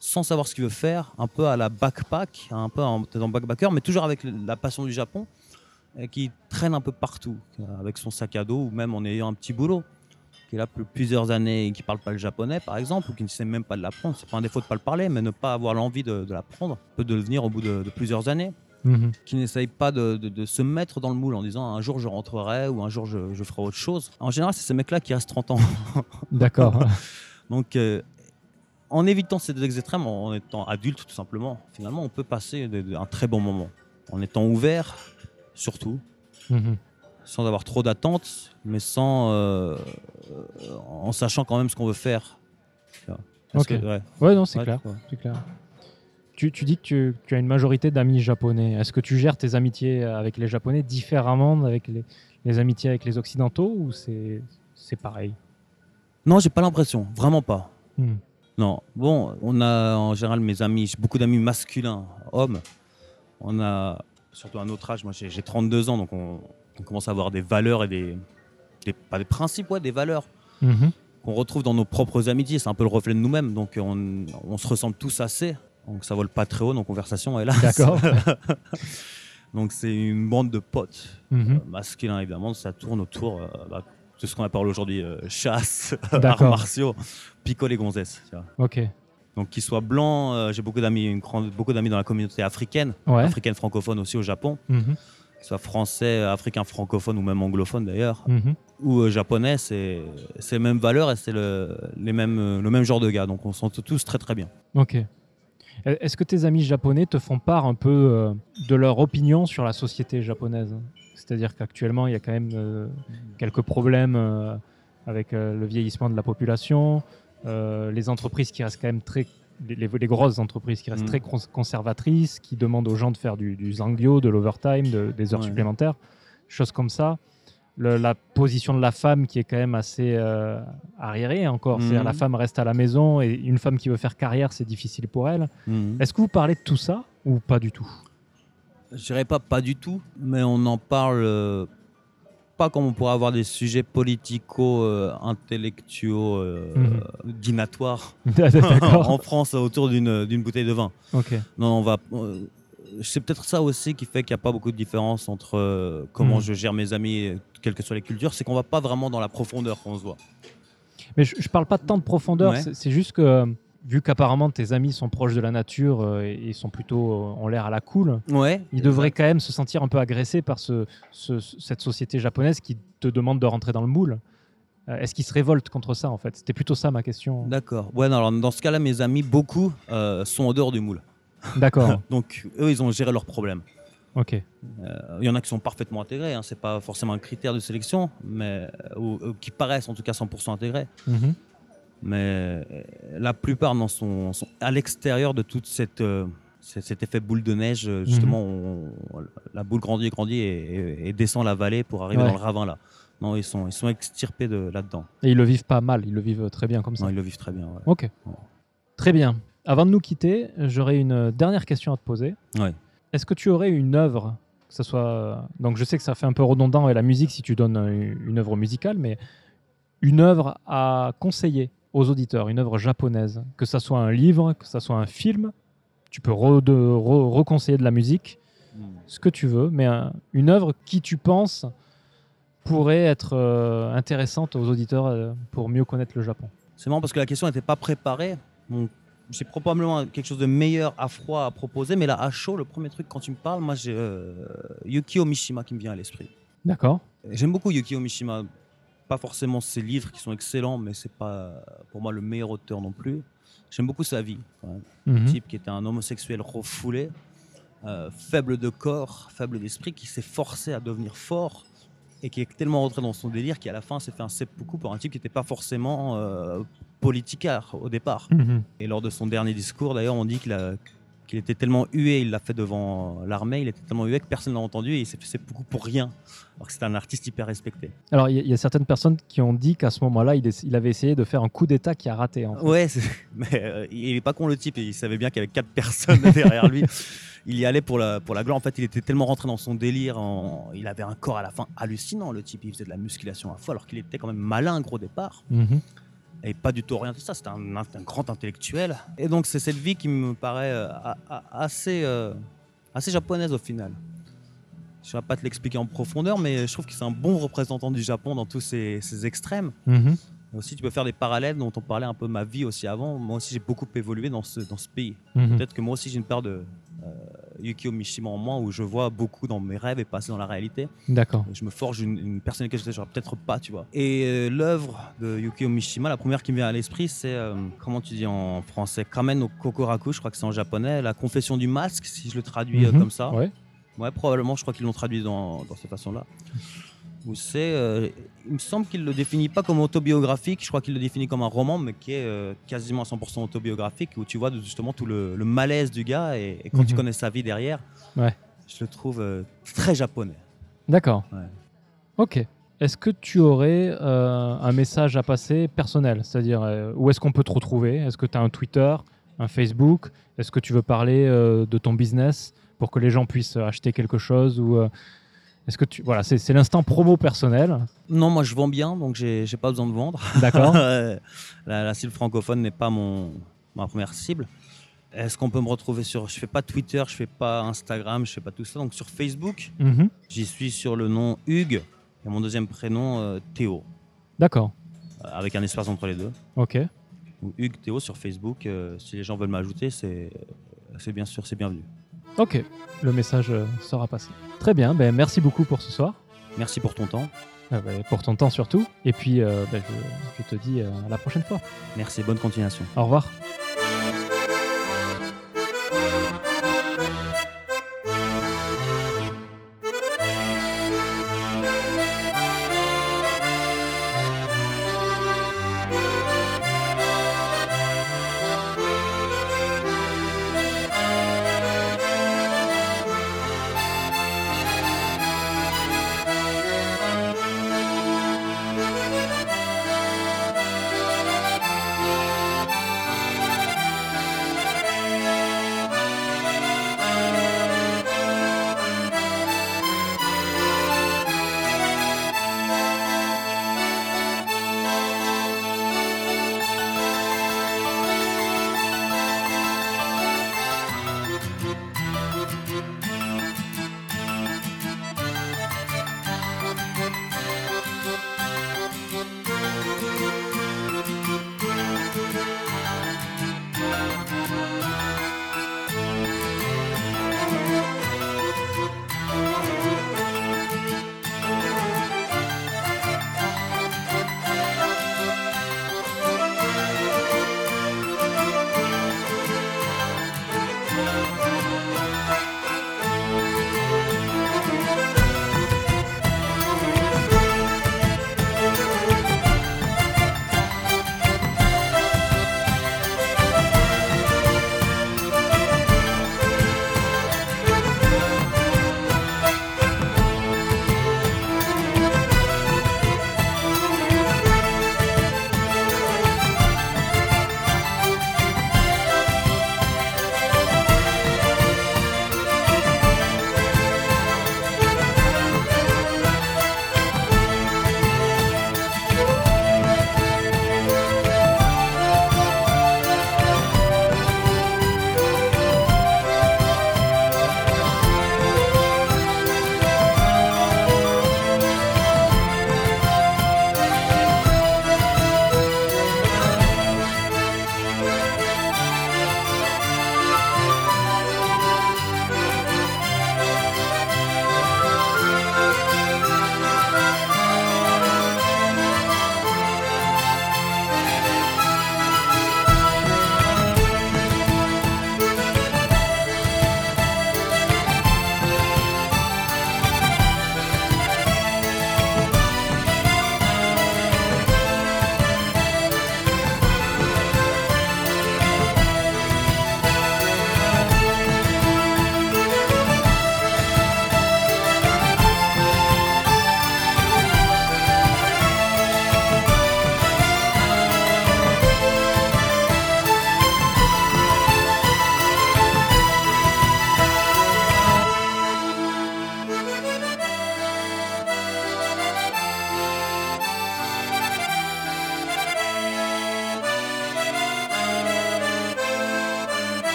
sans savoir ce qu'il veut faire, un peu à la backpack, un peu en en backpacker, mais toujours avec la passion du Japon, et qui traîne un peu partout, euh, avec son sac à dos ou même en ayant un petit boulot, qui est là depuis plusieurs années et qui parle pas le japonais, par exemple, ou qui ne sait même pas de l'apprendre. C'est pas un défaut de pas le parler, mais ne pas avoir l'envie de, de l'apprendre peut devenir au bout de, de plusieurs années Mhm. qui n'essaye pas de, de- de se mettre dans le moule en disant un jour je rentrerai ou un jour je, je ferai autre chose. En général, c'est ces mecs-là qui restent 30 ans. D'accord. Donc, euh, en évitant ces deux extrêmes, en étant adulte tout simplement, finalement, on peut passer un très bon moment. En étant ouvert, surtout, Mhm. sans avoir trop d'attentes, mais sans, euh, en sachant quand même ce qu'on veut faire. Ok. que, ouais, Ouais, non, c'est ouais, clair. clair. Tu, tu dis que tu, tu as une majorité d'amis japonais. Est-ce que tu gères tes amitiés avec les japonais différemment d'avec les, les amitiés avec les occidentaux ou c'est c'est pareil? Non, j'ai pas l'impression, vraiment pas. Hmm. Non, bon, on a en général mes amis, j'ai beaucoup d'amis masculins, hommes. On a surtout un autre âge, moi j'ai j'ai 32 ans, donc on, on commence à avoir des valeurs et des, des- pas des principes, ouais, des valeurs Mhm. qu'on retrouve dans nos propres amitiés. C'est un peu le reflet de nous-mêmes, donc on, on se ressemble tous assez. Donc ça vole pas très haut nos conversations, hélas. D'accord. donc c'est une bande de potes Mhm. euh, masculins évidemment. Ça tourne autour euh, bah, de ce qu'on appelle aujourd'hui euh, chasse, arts martiaux, picole et gonzesse. tu vois. Ok. Donc qu'ils soient blancs, euh, j'ai beaucoup d'amis, une grande- beaucoup d'amis dans la communauté africaine, Ouais. africaine francophone aussi au Japon, qu'ils soient français, africains francophones ou même anglophones d'ailleurs, Mhm. ou euh, japonais, c'est c'est les mêmes valeurs et c'est le, les mêmes, euh, le même genre de gars. Donc on s'entend tous très très bien. Ok. E- Est-ce que tes amis japonais te font part un peu euh, de leur opinion sur la société japonaise? C'est-à-dire qu'actuellement, il y a quand même euh, quelques problèmes euh, avec euh, le vieillissement de la population, euh, les entreprises qui restent quand même très. Les, les- les grosses entreprises qui restent Mm. très cons- conservatrices, qui demandent aux gens de faire du, du zangyo, de l'overtime, de- des heures Ouais. supplémentaires, choses comme ça. Le- la position de la femme qui est quand même assez euh, arriérée encore. C'est-à-dire Mhm. la femme reste à la maison et une femme qui veut faire carrière, c'est difficile pour elle. Mhm. Est-ce que vous parlez de tout ça ou pas du tout? Je dirais pas pas du tout, mais on en parle euh, pas comme on pourrait avoir des sujets politico-intellectuaux euh, Mhm. dînatoires D'accord. en France autour d'une bouteille de vin. Non, on va. C'est peut-être ça aussi qui fait qu'il n'y a pas beaucoup de différence entre euh, comment Mhm. je gère mes amis, quelles que soient les cultures. C'est qu'on va pas vraiment dans la profondeur quand on se voit. Mais je, je parle pas de tant de profondeur. Ouais. c'est- juste que euh, vu qu'apparemment tes amis sont proches de la nature euh, et ils sont plutôt euh, ont l'air à la cool, Ouais. ils devraient quand même se sentir un peu agressés par ce, ce- cette société japonaise qui te demande de rentrer dans le moule. Euh, Est-ce qu'ils se révoltent contre ça en fait? C'était plutôt ça ma question. D'accord. Ouais, non, alors dans ce cas-là, mes amis, beaucoup sont en dehors du moule. D'accord. Donc eux, ils ont géré leurs problèmes. ok. Euh, Il y en a qui sont parfaitement intégrés. Hein. C'est pas forcément un critère de sélection, mais euh, ou- ou qui paraissent en tout cas 100% intégrés. Mhm. mais euh, la plupart n'en sont, sont à l'extérieur de toute cette euh, cet effet boule de neige euh, justement on- on- la boule grandit grandit et, et- et descend la vallée pour arriver Ouais. dans le ravin là non ils sont ils sont extirpés de là dedans Et ils le vivent pas mal. Ils le vivent très bien comme ça. non ils le vivent très bien ouais. Ok. Très bien. Avant de nous quitter, j'aurais une dernière question à te poser. Ouais. Est-ce que tu aurais une œuvre, que ce soit. Donc je sais que ça fait un peu redondant avec la musique si tu donnes une œuvre musicale, mais une œuvre à conseiller aux auditeurs, une œuvre japonaise, que ça soit un livre, que ça soit un film, tu peux re- de- re- reconseiller de la musique, ce que tu veux, mais un- une œuvre qui tu penses pourrait être euh, intéressante aux auditeurs euh, pour mieux connaître le Japon. C'est marrant parce que la question n'était pas préparée. Donc, j'ai probablement quelque chose de meilleur à froid à proposer, mais là, à chaud, le premier truc, quand tu me parles, moi, j'ai euh, Yukio Mishima qui me vient à l'esprit. D'accord. J'aime beaucoup Yukio Mishima. Pas forcément ses livres qui sont excellents, mais c'est pas pour moi le meilleur auteur non plus. J'aime beaucoup sa vie. quand même. Mhm. Un type qui était un homosexuel refoulé, euh, faible de corps, faible d'esprit, qui s'est forcé à devenir fort et qui est tellement rentré dans son délire qu'à la fin s'est fait un seppuku pour un type qui n'était pas forcément euh, politicard au départ. Mhm. Et lors de son dernier discours, d'ailleurs, on dit qu'il était tellement hué, il l'a fait devant l'armée, il était tellement hué que personne ne l'a entendu et il s'est fait seppuku pour rien. Alors que c'était un artiste hyper respecté. Alors, il y, a- il y a certaines personnes qui ont dit qu'à ce moment-là, il, avait essayé de faire un coup d'État qui a raté. en fait. Ouais, mais euh, il est pas con le type, il savait bien qu'il y avait quatre personnes derrière lui. Il y allait pour la, pour la gloire. En fait, il était tellement rentré dans son délire. en- Il avait un corps à la fin hallucinant, le type. Il faisait de la musculation à fou, alors qu'il était quand même malin au départ. Mhm. Et pas du tout orienté ça. C'était un, un grand intellectuel. Et donc, c'est cette vie qui me paraît euh, a- a- assez, euh, assez japonaise au final. Je ne vais pas te l'expliquer en profondeur, mais je trouve que c'est un bon représentant du Japon dans tous ses, ses extrêmes. Et aussi, tu peux faire des parallèles dont on parlait un peu ma vie aussi avant. Moi aussi, j'ai beaucoup évolué dans ce, dans ce pays. Mhm. Peut-être que moi aussi, j'ai une part de Yukio Mishima en moi où je vois beaucoup dans mes rêves et passer dans la réalité. D'accord. Je me forge une, une personnalité que je n'aurais peut-être pas, tu vois. Et euh, l'œuvre de Yukio Mishima, la première qui me vient à l'esprit, c'est, euh, comment tu dis en français Kamen no Kokoraku, je crois que c'est en japonais. La confession du masque, si je le traduis euh, Mhm. comme ça. Ouais. Ouais, probablement, je crois qu'ils l'ont traduit dans, dans cette façon-là. Où c'est, euh, il me semble qu'il le définit pas comme autobiographique, je crois qu'il le définit comme un roman, mais qui est euh, quasiment à 100% autobiographique, où tu vois justement tout le, le malaise du gars, et, et quand tu Mhm. connais sa vie derrière, Ouais. je le trouve euh, très japonais. D'accord. Ouais. Ok. Est-ce que tu aurais euh, un message à passer personnel? C'est-à-dire, où est-ce qu'on peut te retrouver? Est-ce que tu as un Twitter, un Facebook? Est-ce que tu veux parler de ton business pour que les gens puissent acheter quelque chose ou Est-ce que tu... Voilà, c'est c'est l'instant promo personnel. Non, moi je vends bien, donc j'ai j'ai pas besoin de vendre. D'accord la, la cible francophone n'est pas mon, ma première cible. Est-ce qu'on peut me retrouver sur. Je fais pas Twitter, je fais pas Instagram, je fais pas tout ça. Donc sur Facebook, Mhm. j'y suis sur le nom Hugues et mon deuxième prénom euh, Théo, D'accord. euh, avec un espace entre les deux. Ok. Donc, Hugues Théo sur Facebook. euh, si les gens veulent m'ajouter, c'est c'est bien sûr, c'est bienvenu. Ok. Le message euh, sera passé. Très bien. Ben, merci beaucoup pour ce soir. Merci pour ton temps. Euh, ben, pour ton temps surtout. Et puis, euh, ben, je, je te dis euh, à la prochaine fois. Merci, bonne continuation. Au revoir.